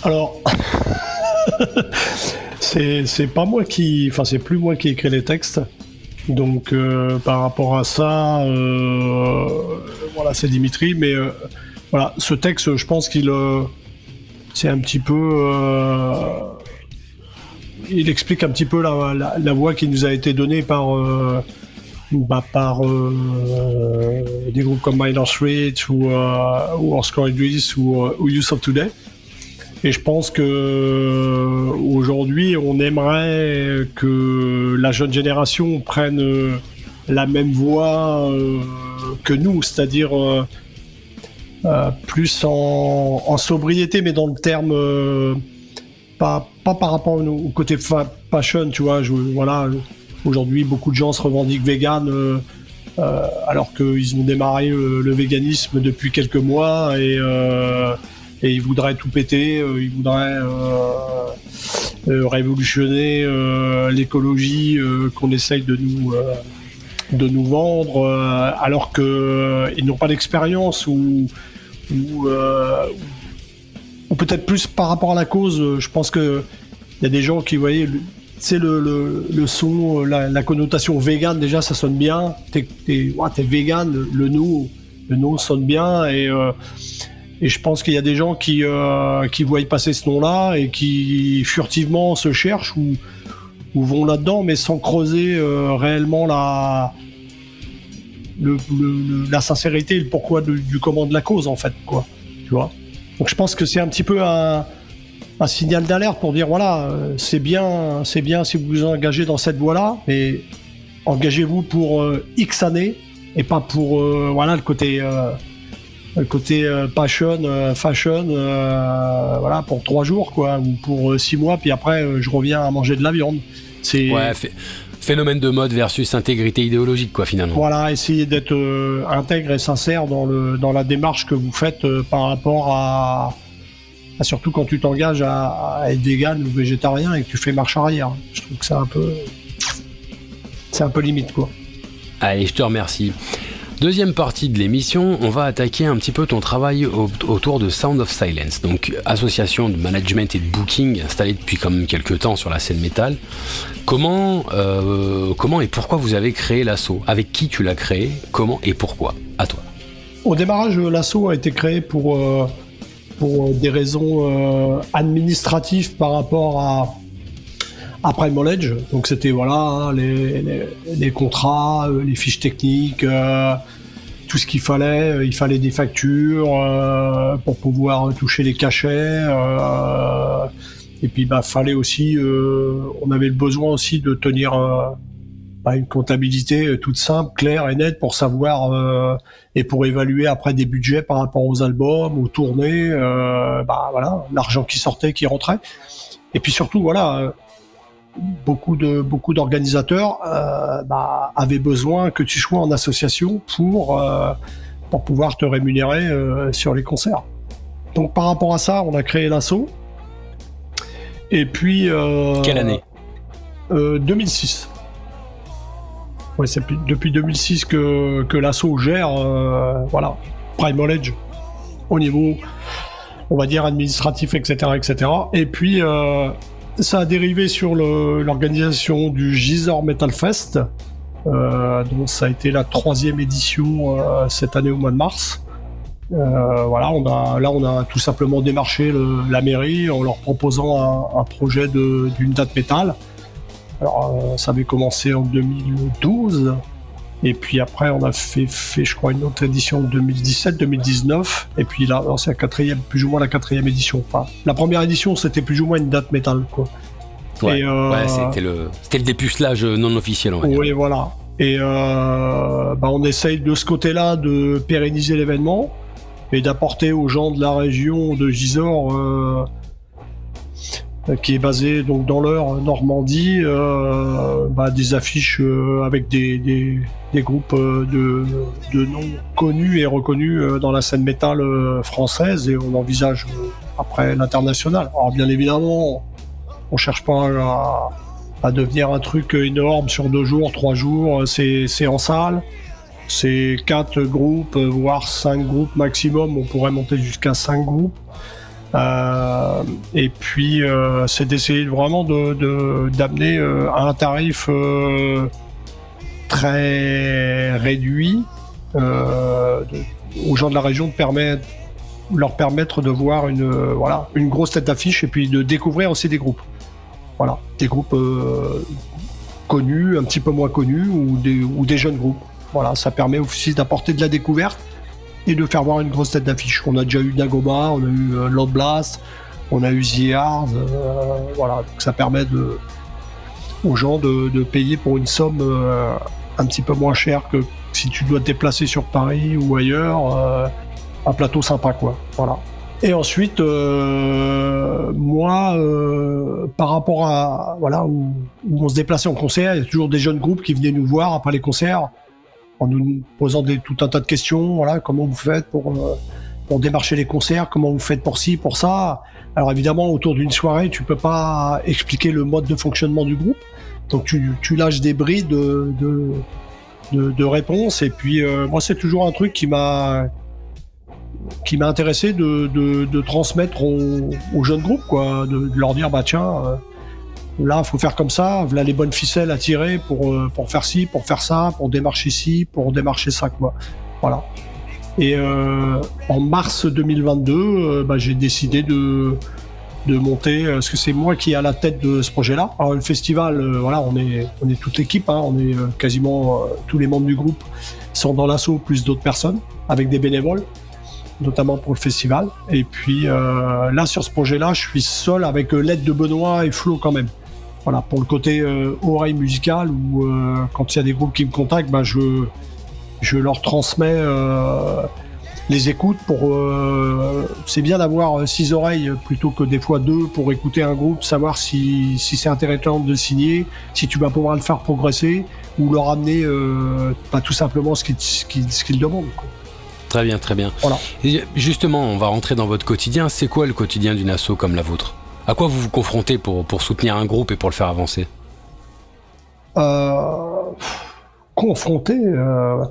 Alors, c'est pas moi qui. Enfin, c'est plus moi qui écris les textes. Donc, euh, par rapport à ça, euh, voilà, c'est Dimitri. Mais euh, voilà, ce texte, je pense qu'il c'est un petit peu. Euh, il explique un petit peu la, voix qui nous a été donnée par, euh, bah, par euh, des groupes comme Minor Street ou, ou Idris ou, ou Use of Today. Et je pense que aujourd'hui, on aimerait que la jeune génération prenne la même voie que nous, c'est-à-dire plus en, sobriété, mais dans le terme euh, pas, pas par rapport au, côté fashion, tu vois. voilà, aujourd'hui, beaucoup de gens se revendiquent vegan. Euh, alors qu'ils ont démarré le véganisme depuis quelques mois et, et ils voudraient tout péter, ils voudraient révolutionner l'écologie qu'on essaye de nous de nous vendre, alors qu'ils n'ont pas d'expérience ou euh, ou, peut-être plus par rapport à la cause. Euh, je pense que il y a des gens qui, voyaient, c'est le, son, la, connotation vegan, déjà ça sonne bien. T'es es, vegan, le, nom, le nom sonne bien et, euh, je pense qu'il y a des gens qui, qui voient passer ce nom-là et qui furtivement se cherchent ou vont là-dedans, mais sans creuser réellement la, la sincérité et le pourquoi du comment de la cause en fait quoi. Tu vois? Donc je pense que c'est un petit peu un, signal d'alerte pour dire voilà euh, c'est bien c'est bien si vous vous engagez dans cette voie là mais engagez-vous pour euh, x années et pas pour euh, voilà le côté côté passion fashion voilà pour trois jours quoi ou pour six mois puis après je reviens à manger de la viande. C'est phénomène de mode versus intégrité idéologique, quoi, finalement. Voilà, essayez d'être euh, intègre et sincère dans, le, dans la démarche que vous faites euh, par rapport à, Surtout quand tu t'engages à, être vegan ou végétarien et que tu fais marche arrière. Je trouve que c'est un peu. C'est un peu limite, quoi. Allez, je te remercie. Deuxième partie de l'émission, on va attaquer un petit peu ton travail autour de Sound of Silence, donc association de management et de booking installée depuis quand même quelques temps sur la scène métal. Comment, euh, comment et pourquoi vous avez créé l'assaut? Avec qui tu l'as créé? Comment et pourquoi? À toi. Au démarrage, l'assaut a été créé pour, euh, pour des raisons euh, administratives par rapport à, après Knowledge. Donc c'était voilà hein, les, les, contrats, euh, les fiches techniques, euh, tout ce qu'il fallait. Euh, il fallait des factures pour pouvoir toucher les cachets. et puis bah fallait aussi, on avait le besoin aussi de tenir bah, une comptabilité toute simple, claire et nette pour savoir et pour évaluer après des budgets par rapport aux albums, aux tournées, bah voilà, l'argent qui sortait, qui rentrait. Et puis surtout voilà beaucoup de beaucoup d'organisateurs euh, bah, avaient besoin que tu sois en association pour euh, pour pouvoir te rémunérer euh, sur les concerts. Donc par rapport à ça, on a créé l'assaut. Et puis quelle année? 2006. Ouais, c'est depuis 2006 que que l'assaut gère voilà Prime Knowledge au niveau on va dire administratif etc etc. Et puis ça a dérivé sur l'organisation du Gisor Metal Fest, euh, dont ça a été la troisième édition euh, cette année au mois de mars. Euh, voilà, là on a tout simplement démarché la mairie en leur proposant un, projet d'une date métal. Alors ça avait commencé en 2012 et puis après, on a fait, fait je crois, une autre édition en 2017-2019. Et puis là, c'est la quatrième, plus ou moins la quatrième édition. Enfin, la première édition, c'était plus ou moins une date métal, quoi. Ouais, euh, c'était le, le dépucelage non officiel, Oui, voilà. Et euh, bah, on essaye de ce côté-là de pérenniser l'événement et d'apporter aux gens de la région de Gisors euh, qui est basé donc dans l'heure Normandie, euh, bah, des affiches euh, avec des, des, des groupes euh, de, de, noms connus et reconnus dans la scène métal française et on envisage après l'international. Alors bien évidemment, on cherche pas à, devenir un truc énorme sur deux jours, trois jours. C'est en salle. C'est quatre groupes, voire cinq groupes maximum. On pourrait monter jusqu'à cinq groupes. Euh, et puis, euh, c'est d'essayer vraiment d'amener de, euh, un tarif très réduit aux gens de la région de permettre leur permettre de voir une, voilà, une grosse tête d'affiche et puis de découvrir aussi des groupes. Voilà, des groupes connus, un petit peu moins connus ou des, ou des jeunes groupes. Voilà, ça permet aussi d'apporter de la découverte et de faire voir une grosse tête d'affiche. On a déjà eu Dagobah, on a eu euh, Lord Blast, on a eu The euh, voilà, donc ça permet de, aux gens de, payer pour une somme euh, un petit peu moins chère que si tu dois te déplacer sur Paris ou ailleurs, un plateau sympa quoi. Voilà. Et ensuite, moi, par rapport à voilà où, où, on se déplaçait en concert, il y a toujours des jeunes groupes qui venaient nous voir après les concerts en nous posant tout un tas de questions. Voilà, comment vous faites pour, euh, pour démarcher les concerts Comment vous faites pour ci, pour ça Alors évidemment, autour d'une soirée, tu peux pas expliquer le mode de fonctionnement du groupe. Donc tu, lâches des bris de, de, de, réponses. Et puis euh, moi, c'est toujours un truc qui m'a qui m'a intéressé de, de, transmettre aux, jeunes groupes, quoi, de, leur dire bah tiens. Euh, Là, faut faire comme ça, voilà les bonnes ficelles à tirer pour, euh, pour faire ci, pour faire ça, pour démarcher ci, pour démarcher ça, quoi. Voilà. Et euh, en mars 2022, euh, bah, j'ai décidé de, de monter, parce que c'est moi qui est à la tête de ce projet-là. Alors le festival, voilà, on est, on est toute l'équipe, hein, on est quasiment tous les membres du groupe sont dans l'assaut, plus d'autres personnes, avec des bénévoles, notamment pour le festival. Et puis là, sur ce projet-là, je suis seul avec l'aide de Benoît et Flo quand même. Voilà, pour le côté euh, oreille musicale, euh, quand il y a des groupes qui me contactent, bah, je, je leur transmets euh, les écoutes pour. c'est bien d'avoir six oreilles plutôt que des fois deux pour écouter un groupe, savoir si, si c'est intéressant de signer, si tu vas pouvoir le faire progresser, ou leur amener pas tout simplement ce qu'ils ce demandent. Très bien, très bien. Voilà. justement, on va rentrer dans votre quotidien. C'est quoi le quotidien d'une asso comme la vôtre? À quoi vous vous confrontez pour, pour soutenir un groupe et pour le faire avancer euh, Confronté euh,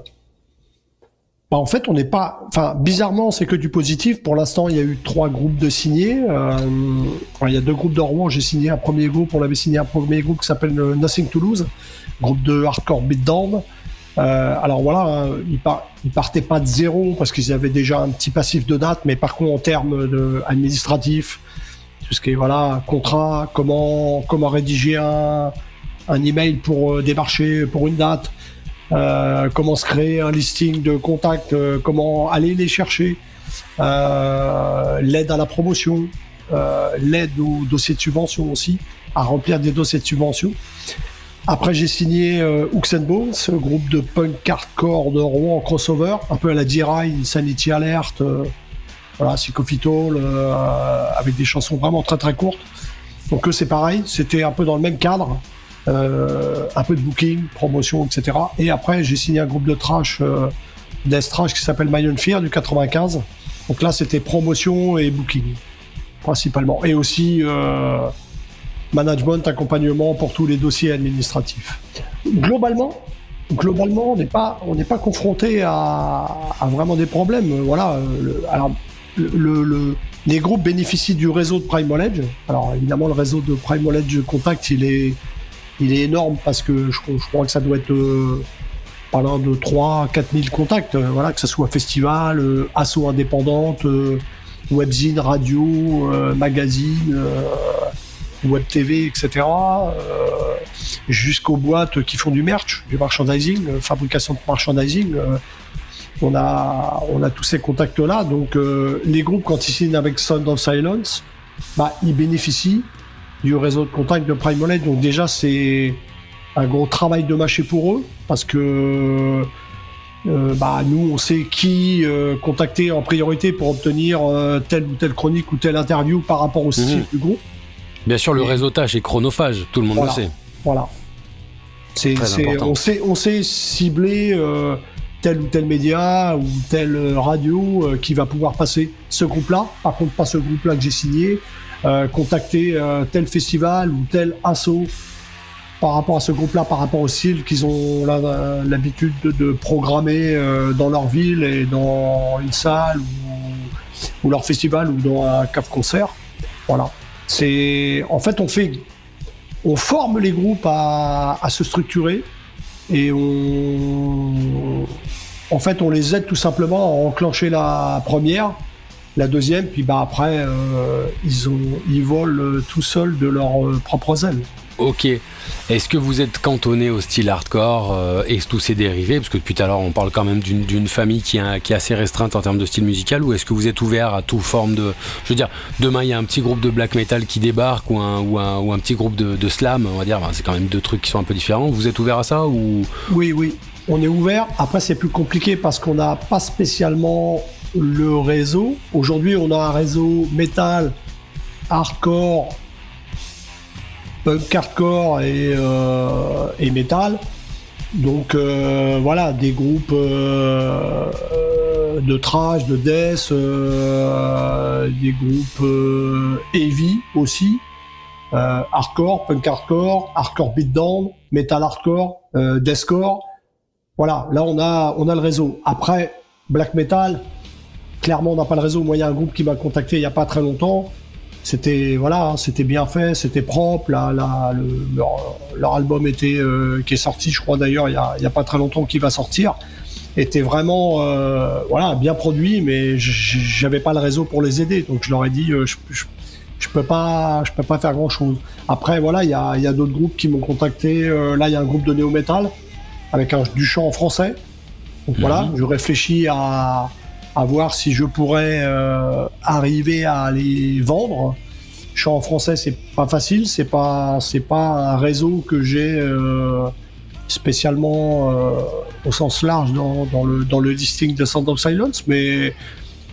bah, En fait, on n'est pas. Enfin, bizarrement, c'est que du positif. Pour l'instant, il y a eu trois groupes de signés. Euh, il y a deux groupes Rouen. J'ai signé un premier groupe. On avait signé un premier groupe qui s'appelle Nothing Toulouse, groupe de hardcore beatdown. Euh, alors voilà, hein, ils, ils, partaient pas de zéro parce qu'ils avaient déjà un petit passif de date, mais par contre en termes administratifs, tout ce voilà contrat, comment comment rédiger un, un email pour euh, démarcher pour une date, euh, comment se créer un listing de contacts, euh, comment aller les chercher, l'aide à la promotion, l'aide au dossier de subvention aussi, à remplir des dossiers de subvention. Après, j'ai signé euh, Bones, groupe de punk hardcore de Rouen en crossover, un peu à la D-Ride, Sanity Alert, voilà, Psychophytol, euh, avec des chansons vraiment très très courtes. Donc eux, c'est pareil, c'était un peu dans le même cadre, euh, un peu de booking, promotion, etc. Et après, j'ai signé un groupe de trash, euh, qui s'appelle Mayon Fear du 95. Donc là, c'était promotion et booking, principalement. Et aussi euh, management, accompagnement pour tous les dossiers administratifs. Globalement, globalement, on n'est pas, pas confronté à, à, vraiment des problèmes. Voilà. alors, le, les groupes bénéficient du réseau de Prime Knowledge. Alors évidemment, le réseau de Prime Knowledge Contact, il est, il est énorme parce que je, crois que ça doit être euh, parlant de 3 4 000 contacts, euh, voilà, que ce soit festival, euh, asso indépendante, webzine, radio, magazine, web TV, etc. jusqu'aux boîtes qui font du merch, du merchandising, fabrication de merchandising on a, on a tous ces contacts-là. Donc, euh, les groupes, quand ils signent avec Sound of Silence, bah, ils bénéficient du réseau de contacts de Prime Donc, déjà, c'est un gros travail de mâcher pour eux parce que euh, bah, nous, on sait qui euh, contacter en priorité pour obtenir telle ou telle chronique ou telle interview par rapport au style mhm. du groupe. Bien sûr, le réseautage est chronophage, tout le monde le sait. Voilà. C'est, on, sait, on sait cibler tel ou tel média ou telle radio qui va pouvoir passer ce groupe-là. Par contre, pas ce groupe-là que j'ai signé. contacter tel festival ou tel assaut par rapport à ce groupe-là, par rapport au style qu'ils ont l'habitude de, programmer dans leur ville et dans une salle ou, leur festival ou dans un cave concert. Voilà. C'est en fait on fait on forme les groupes à, se structurer et on, en fait, on les aide tout simplement à enclencher la première, la deuxième, puis bah après, euh, ils, ont, ils volent tout seuls de leurs euh, propres ailes. Ok. Est-ce que vous êtes cantonné au style hardcore euh, et tous ses dérivés? Parce que depuis tout à l'heure, on parle quand même d'une famille qui, est assez restreinte en termes de style musical. Ou est-ce que vous êtes ouvert à toute forme de. Je veux dire, demain, il y a un petit groupe de black metal qui débarque ou un, ou un, petit groupe de, slam, on va dire. c'est quand même deux trucs qui sont un peu différents. Vous êtes ouvert à ça ou? Oui, oui. On est ouvert. Après, c'est plus compliqué parce qu'on n'a pas spécialement le réseau. Aujourd'hui, on a un réseau métal, hardcore, punk hardcore et, euh, et metal. Donc euh, voilà, des groupes euh, de trash, de death, des groupes heavy aussi, hardcore, punk hardcore, hardcore beatdown, metal hardcore, deathcore. Voilà, là on a on a le réseau. Après black metal, clairement on n'a pas le réseau. Moi il y a un groupe qui m'a contacté il n'y a pas très longtemps c'était voilà, hein, c'était bien fait, c'était propre. Là, leur, album était euh, qui est sorti, je crois d'ailleurs, il y a, pas très longtemps, qui va sortir, était vraiment euh, voilà bien produit, mais j'avais pas le réseau pour les aider, donc je leur ai dit euh, je, je, peux pas, je peux pas faire grand chose. Après voilà, il y a, y a d'autres groupes qui m'ont contacté. là, il y a un groupe de néo metal avec un, du chant en français. Donc voilà, mhm. je réfléchis à à voir si je pourrais euh, arriver à les vendre. Suis en français, c'est pas facile, c'est pas c'est pas un réseau que j'ai euh, spécialement euh, au sens large dans, dans, le dans le listing de Sound of Silence, mais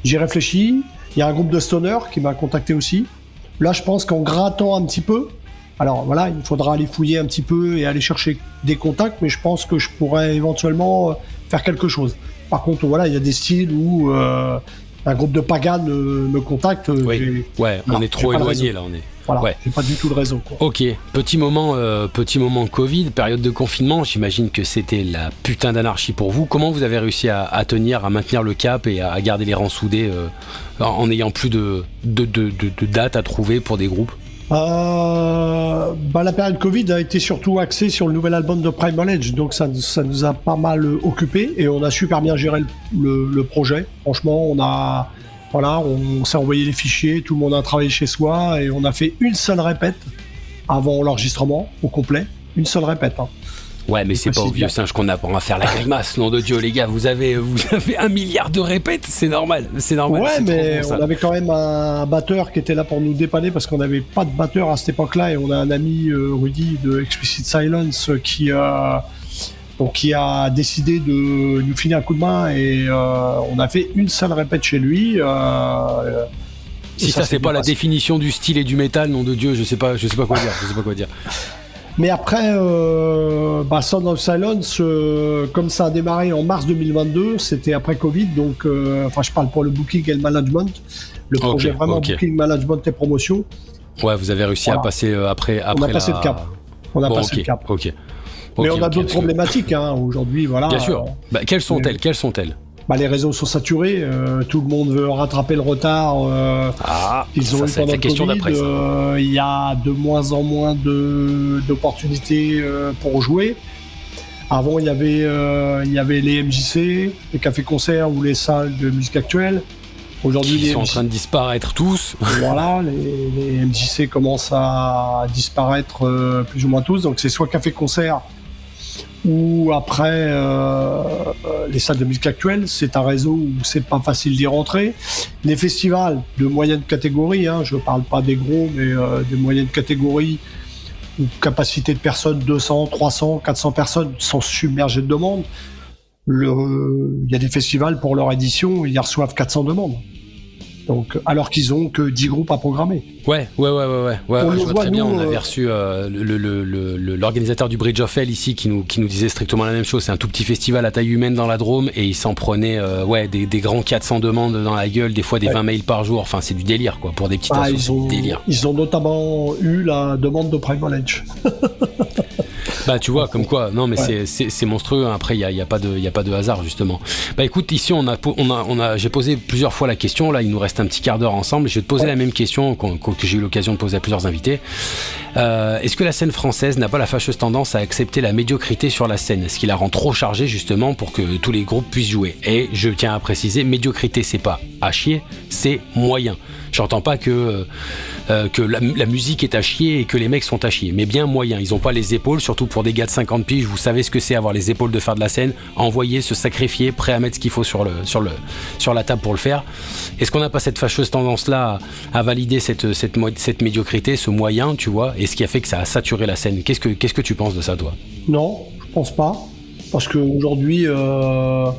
j'ai réfléchi. Il y a un groupe de stoner qui m'a contacté aussi. Là, je pense qu'en grattant un petit peu, alors voilà, il faudra aller fouiller un petit peu et aller chercher des contacts, mais je pense que je pourrais éventuellement faire quelque chose. Par contre, voilà, il y a des styles où euh, un groupe de pagans me contacte. Oui. Ouais, on est trop éloigné là, on est. Voilà, ouais. j'ai pas du tout le réseau. Quoi. Ok, petit moment, euh, petit moment Covid, période de confinement. J'imagine que c'était la putain d'anarchie pour vous. Comment vous avez réussi à, tenir, à maintenir le cap et à, garder les rangs soudés euh, en n'ayant plus de, de, de, de dates à trouver pour des groupes? Euh, bah, la période Covid a été surtout axée sur le nouvel album de Primal Edge, donc ça, ça nous a pas mal occupé et on a super bien géré le, projet. Franchement, on a, voilà, on, s'est envoyé les fichiers, tout le monde a travaillé chez soi et on a fait une seule répète avant l'enregistrement au complet, une seule répète. Hein. Ouais, mais c'est pas au vieux singe qu'on apprend à faire la grimace, nom de Dieu, les gars. Vous avez, vous avez un milliard de répètes, c'est normal, c'est normal. Ouais, mais on avait quand même un batteur qui était là pour nous dépanner parce qu'on n'avait pas de batteur à cette époque-là et on a un ami euh, Rudy de Explicit Silence qui a donc qui a décidé de nous filer un coup de main et euh, on a fait une seule répète chez lui. Euh, si ça, c'est pas la définition du style et du métal, nom de Dieu, je sais pas, je sais pas quoi dire, je sais pas quoi dire. Mais après, euh, bah, Sound of Silence, euh, comme ça a démarré en mars 2022, c'était après Covid, donc euh, enfin je parle pour le booking et le management, le projet vraiment booking, management et promotion. Ouais, vous avez réussi à passer euh, après, après. On a passé le cap. On a passé le cap. Ok. Mais on a d'autres problématiques hein, aujourd'hui, voilà. Bien sûr. Bah, quelles sont-elles? Quelles sont-elles? Bah, les réseaux sont saturés, euh, tout le monde veut rattraper le retard euh, ah, qu'ils ont eu pendant le question Covid. Euh, il y a de moins en moins d'opportunités pour jouer. Avant, il y avait, il y avait les MJC, les cafés-concerts ou les salles de musique actuelle. Aujourd'hui, ils sont en train de disparaître tous. Voilà, les, les MJC commencent à disparaître plus ou moins tous. Donc, c'est soit café-concert, ou après euh, euh, les salles de musique actuelles, c'est un réseau où c'est pas facile d'y rentrer. Les festivals de moyenne catégorie, hein, je parle pas des gros, mais euh, des moyennes catégories, où capacité de personnes 200, 300, 400 personnes sont submergées de demandes. Il y a des festivals pour leur édition, ils reçoivent 400 demandes. Donc, alors qu'ils ont que 10 groupes à programmer. Ouais, ouais, ouais, ouais, ouais. je vois très bien. On avait reçu l'organisateur du Bridge of Hell ici qui nous, qui nous disait strictement la même chose. C'est un tout petit festival à taille humaine dans la Drôme et ils s'en prenaient ouais, des, des, grands 400 demandes dans la gueule, des fois des 20 mails par jour. Enfin, c'est du délire quoi. Pour des petites ah, ils ont, délire. Ils ont notamment eu la demande de Primal Edge. Bah tu vois, comme quoi, non mais c'est monstrueux, hein. après il n'y a, y a, pas de, a pas de hasard justement. Bah écoute, ici on a, on a, on a, j'ai posé plusieurs fois la question, là il nous reste un petit quart d'heure ensemble, je vais te poser la même question que j'ai eu l'occasion de poser à plusieurs invités. Euh, est-ce que la scène française n'a pas la fâcheuse tendance à accepter la médiocrité sur la scène? Est-ce qu'il la rend trop chargée justement pour que tous les groupes puissent jouer? Et je tiens à préciser, médiocrité c'est pas à chier, c'est moyen. J'entends pas que, euh, euh, que la, musique est à chier et que les mecs sont à chier, mais bien moyen. Ils ont pas les épaules, surtout pour des gars de 50 piges. Vous savez ce que c'est avoir les épaules de faire de la scène, envoyer, se sacrifier, prêt à mettre ce qu'il faut sur, le, sur, le, sur la table pour le faire. Est-ce qu'on n'a pas cette fâcheuse tendance-là à, valider cette, cette, cette, médiocrité, ce moyen, tu vois, et ce qui a fait que ça a saturé la scène? Qu'est-ce que, que tu penses de ça, toi? Non, je pense pas. Parce qu'aujourd'hui, euh,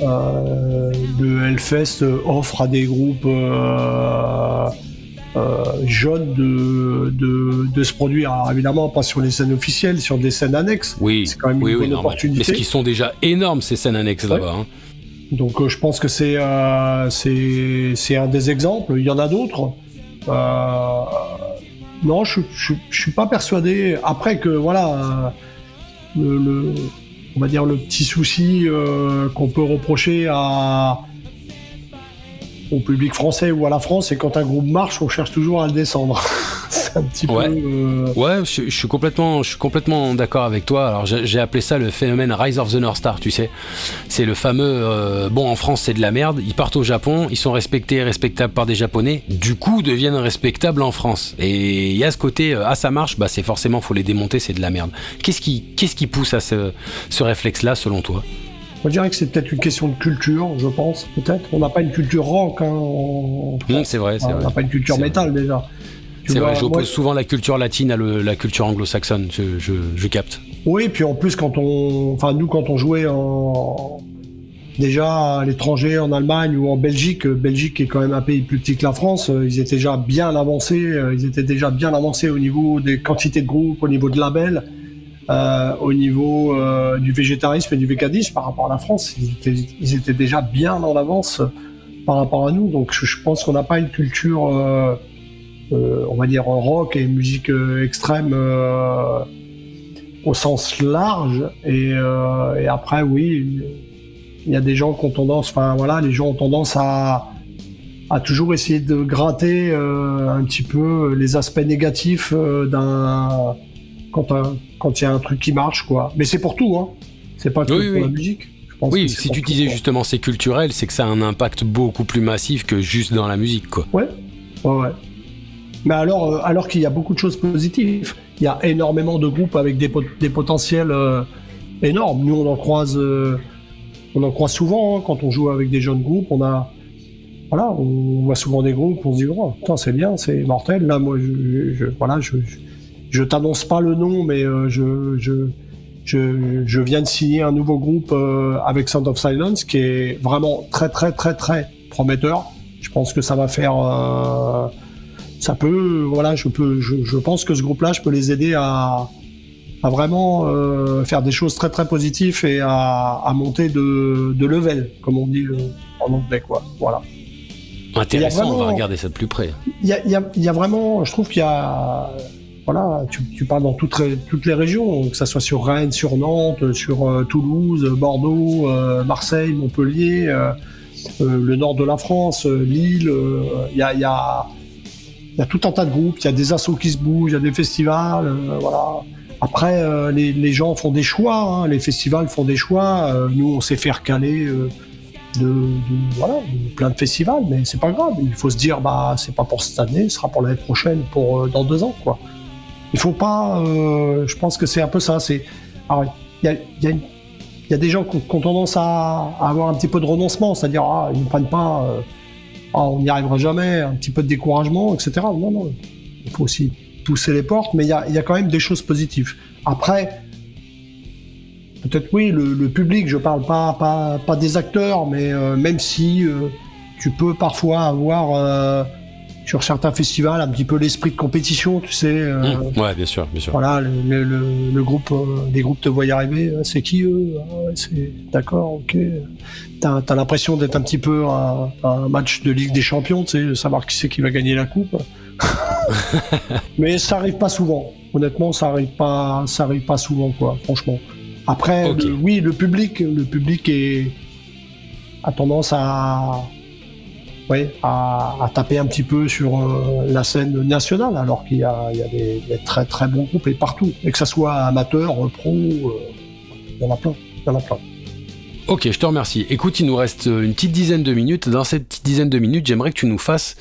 le Hellfest offre à des groupes euh, euh, jeunes de, de, se produire. évidemment, pas sur les scènes officielles, sur des scènes annexes. Oui, c'est quand même une bonne opportunité. Mais ce qui sont déjà énormes ces scènes annexes là-bas. Hein. Donc je pense que c'est c'est un des exemples. Il y en a d'autres. non, je, je, suis pas persuadé. Après que voilà, le on va dire, le petit souci euh, qu'on peut reprocher à, au public français ou à la France, c'est quand un groupe marche, on cherche toujours à le descendre. c'est un petit ouais. peu. Euh, ouais, je, suis complètement, je suis complètement d'accord avec toi. Alors j'ai appelé ça le phénomène Rise of the North Star, tu sais. C'est le fameux. Euh, bon, en France, c'est de la merde. Ils partent au Japon, ils sont respectés et respectables par des Japonais. Du coup, deviennent respectables en France. Et il y a ce côté, ah ça marche, bah c'est forcément faut les démonter, c'est de la merde. Qu'est-ce qui, qu'est-ce qui pousse à ce, ce réflexe-là, selon toi? Je dirais que c'est peut-être une question de culture, je pense, peut-être. On n'a pas une culture rock. Hein, mmh, c'est vrai, c'est vrai. On n'a pas une culture métal déjà. C'est vrai, j'oppose souvent la culture latine à la culture anglo-saxonne, je, capte. Oui, puis en plus, quand on, enfin nous, quand on jouait en, déjà à l'étranger, en Allemagne ou en Belgique, Belgique est quand même un pays plus petit que la France, euh, ils étaient déjà bien avancés, euh, ils étaient déjà bien avancés au niveau des quantités de groupes, au niveau de labels. Euh, au niveau euh, du végétarisme et du véganisme par rapport à la France. Ils étaient, déjà bien en avance par rapport à nous. Donc je, pense qu'on n'a pas une culture, euh, on va dire, rock et musique extrême au sens large. Et, après, oui, il y a des gens qui ont tendance, enfin voilà, les gens ont tendance à, à toujours essayer de gratter un petit peu les aspects négatifs d'un quand il y a un truc qui marche, quoi. Mais c'est pour tout, hein. C'est pas que pour la musique. oui, si tu disais justement c'est culturel, c'est que ça a un impact beaucoup plus massif que juste dans la musique, quoi. Ouais, ouais, ouais. Mais alors, euh, alors qu'il y a beaucoup de choses positives, il y a énormément de groupes avec des, des potentiels euh, énormes. Nous, on en croise, euh, on en croise souvent hein, quand on joue avec des jeunes groupes. On a, voilà, on voit souvent des groupes, on se dit, oh, c'est bien, c'est mortel. Là, moi, je, voilà, je je t'annonce pas le nom, mais euh, je, je, je, viens de signer un nouveau groupe euh, avec Sound of Silence qui est vraiment très très très très prometteur. Je pense que ça va faire, euh, ça peut, voilà, je peux, je, pense que ce groupe-là, je peux les aider à, à vraiment faire des choses très très positives et à, à monter de, de, level, comme on dit en anglais, quoi. Voilà. Intéressant, on va regarder ça de plus près. Il y a, y, y a, vraiment, je trouve qu'il y a voilà, tu, parles dans toutes, les régions, que ce soit sur Rennes, sur Nantes, sur euh, Toulouse, Bordeaux, euh, Marseille, Montpellier, euh, le nord de la France, Lille. Il y a, tout un tas de groupes, il y a des assos qui se bougent, il y a des festivals. voilà. Après, les, gens font des choix, hein, les festivals font des choix. nous, on sait faire caler. De, voilà, plein de festivals, mais c'est pas grave. Il faut se dire, bah, c'est pas pour cette année, ce sera pour l'année prochaine, pour dans deux ans, quoi. Il faut pas. Euh, je pense que c'est un peu ça. C'est. il y a, des gens qui ont, tendance à, avoir un petit peu de renoncement, c'est-à-dire ah, ils ne prennent pas, euh, ah, on n'y arrivera jamais, un petit peu de découragement, etc. Non, non, il faut aussi pousser les portes, mais il y a, quand même des choses positives. Après, peut-être oui, le, public, je parle pas, pas, pas des acteurs, mais euh, même si tu peux parfois avoir sur certains festivals un petit peu l'esprit de compétition, tu sais. Mmh. ouais, bien sûr, bien sûr. Voilà, le, le, groupe, les groupes te voient y arriver. C'est qui eux ah C'est d'accord, ok. T'as as, l'impression d'être un petit peu un, un, match de Ligue des Champions, tu sais, de savoir qui c'est qui va gagner la coupe. Mais ça arrive pas souvent. Honnêtement, ça arrive pas, ça arrive pas souvent, quoi. Franchement. Après, oui, le public, le public est, a tendance à, ouais, à, taper un petit peu sur euh, la scène nationale, alors qu'il y a, il y a des, très très bons groupes et partout, et que ça soit amateur, pro, euh, il y en a plein, il y en a plein. Ok, je te remercie. Écoute, il nous reste une petite dizaine de minutes. Dans cette petite dizaine de minutes, j'aimerais que tu nous fasses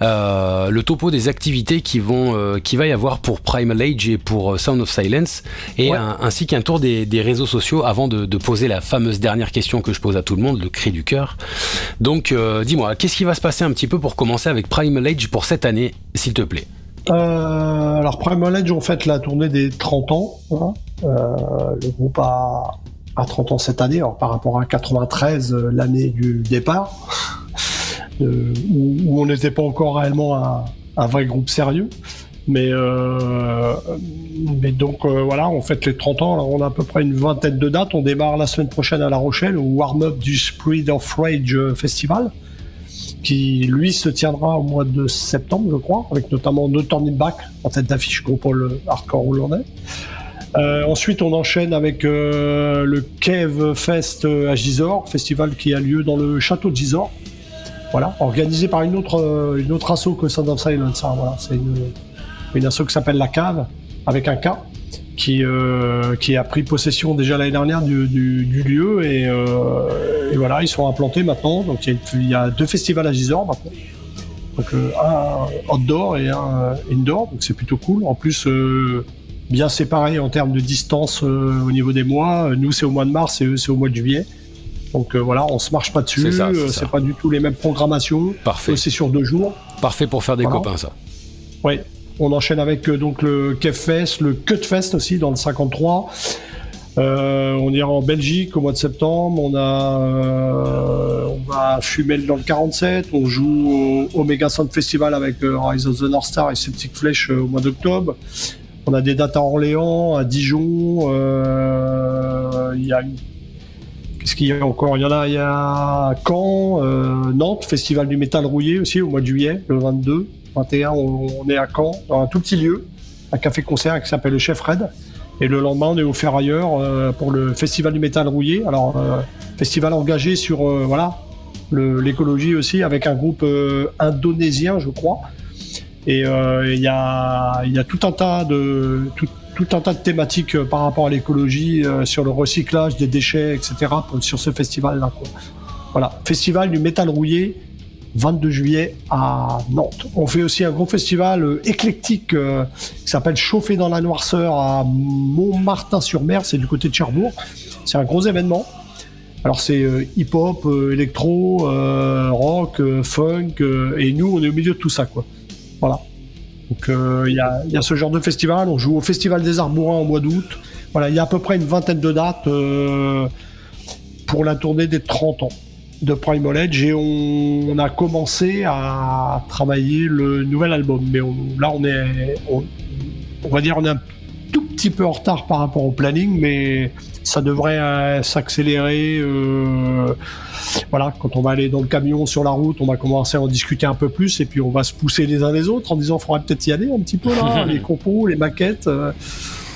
euh, le topo des activités qui vont, euh, qui va y avoir pour Primal Age et pour euh, Sound of Silence, et ainsi qu'un tour des, réseaux sociaux avant de, poser la fameuse dernière question que je pose à tout le monde, le cri du cœur. Donc, dis-moi, qu'est-ce qui va se passer un petit peu pour commencer avec Primal Age pour cette année, s'il te plaît? Alors Primal Age, on fait la tournée des 30 ans. Hein. le groupe a, à 30 ans cette année, par rapport à 93, euh, l'année du départ, euh, où, on n'était pas encore réellement un, vrai groupe sérieux. Mais, euh, donc voilà, on fête les 30 ans. Alors on a à peu près une vingtaine de dates. On démarre la semaine prochaine à La Rochelle au warm-up du Spirit of Rage Festival, qui lui se tiendra au mois de septembre, je crois, avec notamment No Turning Back en tête d'affiche groupe hardcore hollandais. Euh, ensuite, on enchaîne avec euh, le Cave Fest à Gisors, festival qui a lieu dans le château de Gisors. Voilà, organisé par une autre, euh, une autre asso que Sound of Silence. Hein, voilà, c'est une, une asso qui s'appelle La Cave, avec un K, qui, qui a pris possession déjà l'année dernière du, lieu. Et, et, voilà, ils sont implantés maintenant. Donc il y, a deux festivals à Gisors maintenant. Donc un outdoor et un indoor, donc c'est plutôt cool. En plus, bien séparés en termes de distance euh, au niveau des mois. Nous, c'est au mois de mars et eux, c'est au mois de juillet. Donc euh, voilà, on se marche pas dessus. C'est euh, pas du tout les mêmes programmations. Parfait. c'est sur deux jours. Parfait pour faire des copains, ça. Oui. On enchaîne avec donc le Fest, le Cutfest aussi dans le 53. on ira en Belgique au mois de septembre. On a, on va fumer dans le 47. On joue au Omega Sound Festival avec Rise of the North Star et Septic Flesh au mois d'octobre. On a des dates à Orléans, à Dijon. Euh, il y a Qu'est-ce qu'il y a encore? Il y en a, il y a Caen, euh, Nantes, Festival du métal rouillé aussi au mois de juillet, le 22, 21, on, est à Caen, dans un tout petit lieu, un café-concert qui s'appelle le Chef Red. Et le lendemain, on est au Ferrailleur euh, pour le Festival du métal rouillé. Alors, festival engagé sur voilà l'écologie aussi, avec un groupe indonésien, je crois. Et euh, il y, a, tout un tas de tout, un tas de thématiques euh, par rapport à l'écologie, euh, sur le recyclage des déchets, etc. sur ce festival-là. Voilà, festival du métal rouillé, 22 juillet à Nantes. On fait aussi un gros festival éclectique qui s'appelle Chauffer dans la noirceur à Montmartin-sur-Mer, c'est du côté de Cherbourg. C'est un gros événement. Alors c'est hip-hop, électro, rock, funk, et nous on est au milieu de tout ça quoi. Voilà. Donc euh, il y, a, ce genre de festival. On joue au Festival des Arbourins au mois d'août. Voilà, il y a à peu près une vingtaine de dates euh, pour la tournée des 30 ans de Primal Edge et on, a commencé à travailler le nouvel album. Mais là, on est, on, va dire, on est un tout petit peu en retard par rapport au planning, mais ça devrait euh, s'accélérer. Euh, voilà, quand on va aller dans le camion sur la route, on va commencer à en discuter un peu plus et puis on va se pousser les uns les autres en disant, faudrait peut-être y aller un petit peu là, les compos, les maquettes. Euh,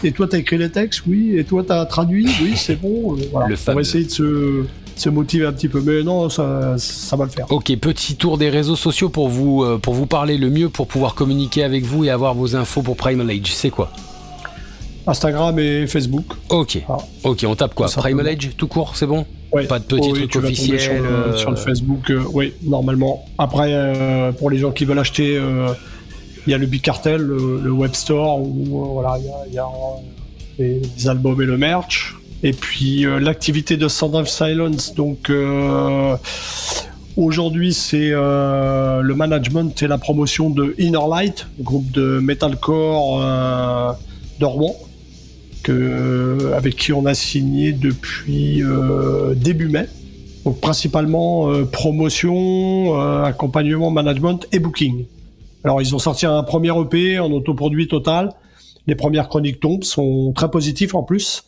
et toi, tu as écrit les textes, oui. Et toi, tu as traduit, oui, c'est bon. Voilà. on va essayer de se, se, motiver un petit peu. Mais non, ça, ça, va le faire. Ok, petit tour des réseaux sociaux pour vous, pour vous parler le mieux, pour pouvoir communiquer avec vous et avoir vos infos pour Primal Age. C'est quoi? Instagram et Facebook. Ok. Ah. Ok, on tape quoi Primal Age tout court, c'est bon Pas de petits trucs officiels sur, euh, sur, le Facebook, euh, oui, normalement. Après, euh, pour les gens qui veulent acheter, il y a le Bicartel, le, le web store, où voilà, il y a, des albums et le merch. Et puis l'activité de Sound of Silence, donc Aujourd'hui, c'est le management et la promotion de Inner Light, groupe de metalcore de Rouen, que, avec qui on a signé depuis euh, début mai. Donc principalement promotion, accompagnement, management et booking. Alors ils ont sorti un premier EP en autoproduit total. Les premières chroniques tombent, sont très positifs en plus.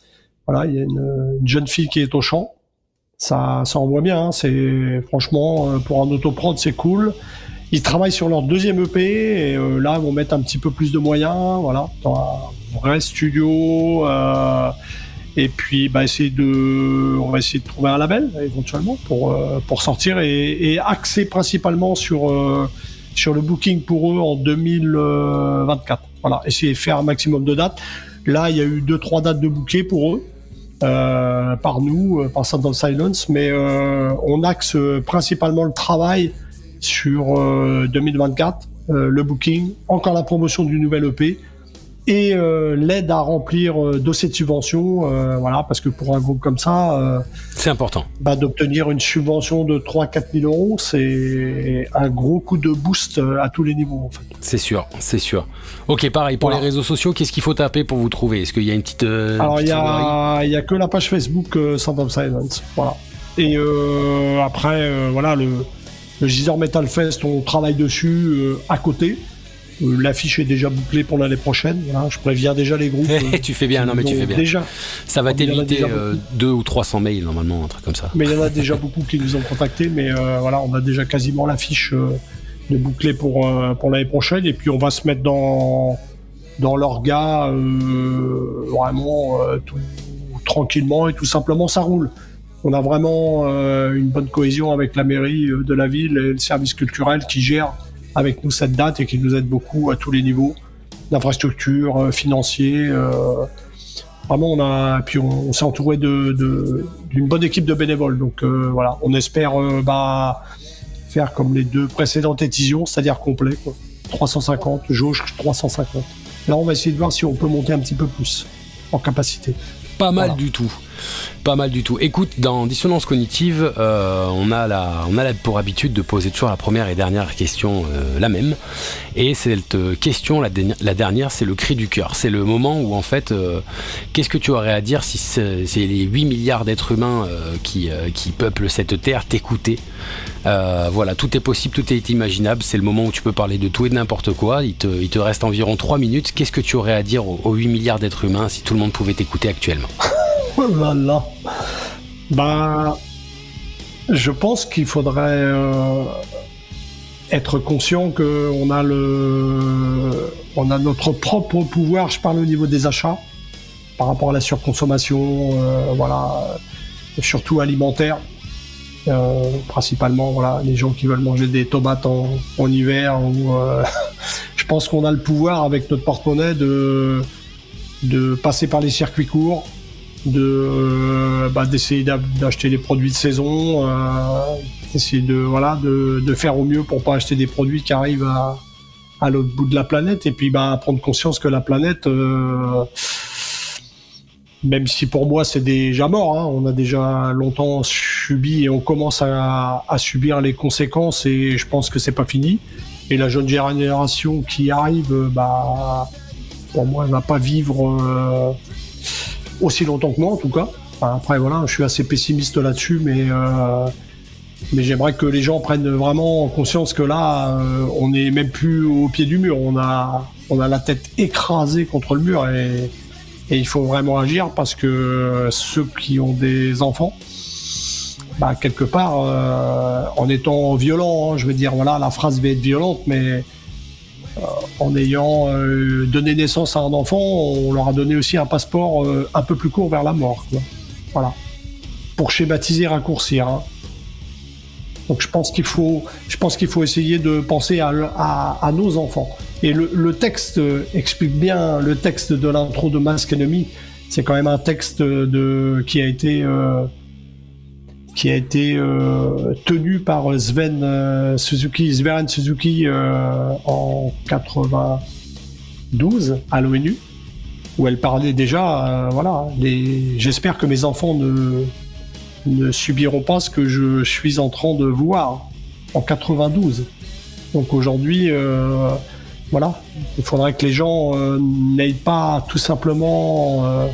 Voilà, il y a une, jeune fille qui est au chant. Ça, ça envoie bien. Hein. C'est franchement pour un autoprod, c'est cool. Ils travaillent sur leur deuxième EP et euh, là, ils vont mettre un petit peu plus de moyens, voilà, vrai studio. Euh, et puis, bah, essayer de, on va essayer de trouver un label éventuellement pour euh, pour sortir et, axer principalement sur sur le booking pour eux en 2024. Voilà, essayer de faire un maximum de dates. Là, il y a eu deux trois dates de bouquet pour eux. par nous, par Sound of Silence, mais on axe principalement le travail sur 2024, euh, euh, le booking, encore la promotion du nouvel EP et euh, l'aide à remplir euh, dossier de subvention, voilà, parce que pour un groupe comme ça, c'est important. Bah, d'obtenir une subvention de 3-4 000 euros, c'est un gros coup de boost à tous les niveaux. En fait. C'est sûr, c'est sûr. Ok, pareil pour les réseaux sociaux, qu'est-ce qu'il faut taper pour vous trouver? Est-ce qu'il y a une petite Alors il y a, y a que la page Facebook Sound of Silence, voilà. Et après, voilà le le Gisor Metal Fest, on travaille dessus euh, à côté. Euh, l'affiche est déjà bouclée pour l'année prochaine. je préviens déjà les groupes. tu fais bien, non mais tu fais bien. Déjà, ça va t'éviter euh, deux ou 300 mails normalement, un truc comme ça. Mais il y en a déjà beaucoup qui nous ont contactés, mais voilà, on a déjà quasiment l'affiche de bouclée pour pour l'année prochaine, et puis on va se mettre dans dans l'orga vraiment tout tranquillement et tout simplement ça roule on a vraiment euh, une bonne cohésion avec la mairie euh, de la ville et le service culturel qui gère avec nous cette date et qui nous aide beaucoup à tous les niveaux d'infrastructure, euh, financier. vraiment, on a, puis on, s'est entouré de, d'une bonne équipe de bénévoles. Donc voilà, on espère bah, faire comme les deux précédentes éditions, c'est-à-dire complet, 350, jauge 350. Là, on va essayer de voir si on peut monter un petit peu plus en capacité. Pas mal du tout. Pas mal du tout. Écoute, dans Dissonance Cognitive, euh, on, a la, pour habitude de poser toujours la première et dernière question euh, la même. Et cette question, la, dernière, c'est le cri du cœur. C'est le moment où, en fait, euh, qu'est-ce que tu aurais à dire si c'est les 8 milliards d'êtres humains qui, peuplent cette terre t'écoutaient voilà, tout est possible, tout est imaginable. C'est le moment où tu peux parler de tout et de n'importe quoi. Il te, il te, reste environ 3 minutes. Qu'est-ce que tu aurais à dire aux 8 milliards d'êtres humains si tout le monde pouvait t'écouter actuellement? Oh là Bah, je pense qu'il faudrait euh, être conscient qu'on a le, on a notre propre pouvoir. Je parle au niveau des achats par rapport à la surconsommation, euh, voilà, surtout alimentaire. Euh, principalement, voilà, les gens qui veulent manger des tomates en, hiver. Ou, je pense qu'on a le pouvoir avec notre porte-monnaie de de passer par les circuits courts, de euh, bah, d'essayer d'acheter des produits de saison, euh, essayer de voilà de, de, faire au mieux pour pas acheter des produits qui arrivent à, l'autre bout de la planète et puis bah prendre conscience que la planète euh, même si pour moi c'est déjà mort, hein, on a déjà longtemps subi et on commence à, à, subir les conséquences et je pense que c'est pas fini. Et la jeune génération qui arrive, bah, pour moi, elle va pas vivre aussi longtemps que moi en tout cas. après voilà, je suis assez pessimiste là-dessus, mais euh, mais j'aimerais que les gens prennent vraiment conscience que là, euh, on n'est même plus au pied du mur, on a on a la tête écrasée contre le mur et, et il faut vraiment agir parce que ceux qui ont des enfants, bah, quelque part, euh, en étant violent, hein, je veux dire, voilà, la phrase va être violente, mais en ayant euh, donné naissance à un enfant, on leur a donné aussi un passeport euh, un peu plus court vers la mort. Voilà. Pour schématiser, raccourcir. Hein. Donc je pense qu'il faut, faut essayer de penser à, nos enfants. Et le, le, texte explique bien le texte de l'intro de Mask Enemy. C'est quand même un texte de, qui a été qui a été euh, tenu par Sven euh, Suzuki, Sven Suzuki euh, en 92 à l'ONU, où elle parlait déjà, voilà, j'espère que mes enfants ne, ne subiront pas ce que je suis en train de voir en 92. Donc aujourd'hui, voilà, il faudrait que les gens n'aient pas tout simplement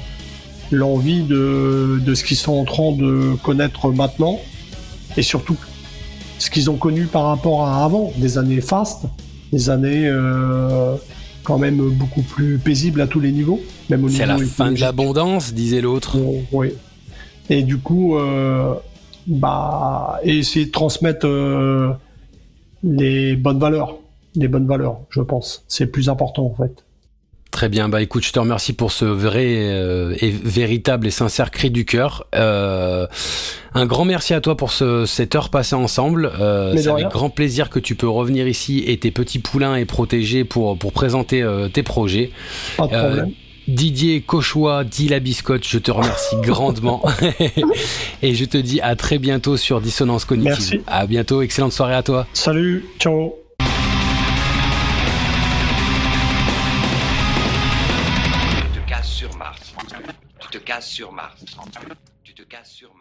l'envie de, de, ce qu'ils sont en train de connaître maintenant, et surtout ce qu'ils ont connu par rapport à avant, des années fast, des années euh, quand même beaucoup plus paisibles à tous les niveaux, même au C'est la fin de l'abondance, disait l'autre. oui. Et du coup, euh, bah, et essayer de transmettre euh, les bonnes valeurs, les bonnes valeurs, je pense. C'est le plus important en fait. Très bien, bah écoute, je te remercie pour ce vrai euh, et véritable et sincère cri du cœur. Euh, un grand merci à toi pour ce, cette heure passée ensemble. Euh, c'est avec grand plaisir que tu peux revenir ici et tes petits poulains et protégés pour, pour présenter tes projets. Pas de problème. Didier Cauchois, dit la biscotte, je te remercie grandement. et je te dis à très bientôt sur Dissonance Cognitive. Merci. À bientôt, excellente soirée à toi. Salut, ciao. Tu te casses sur Mars.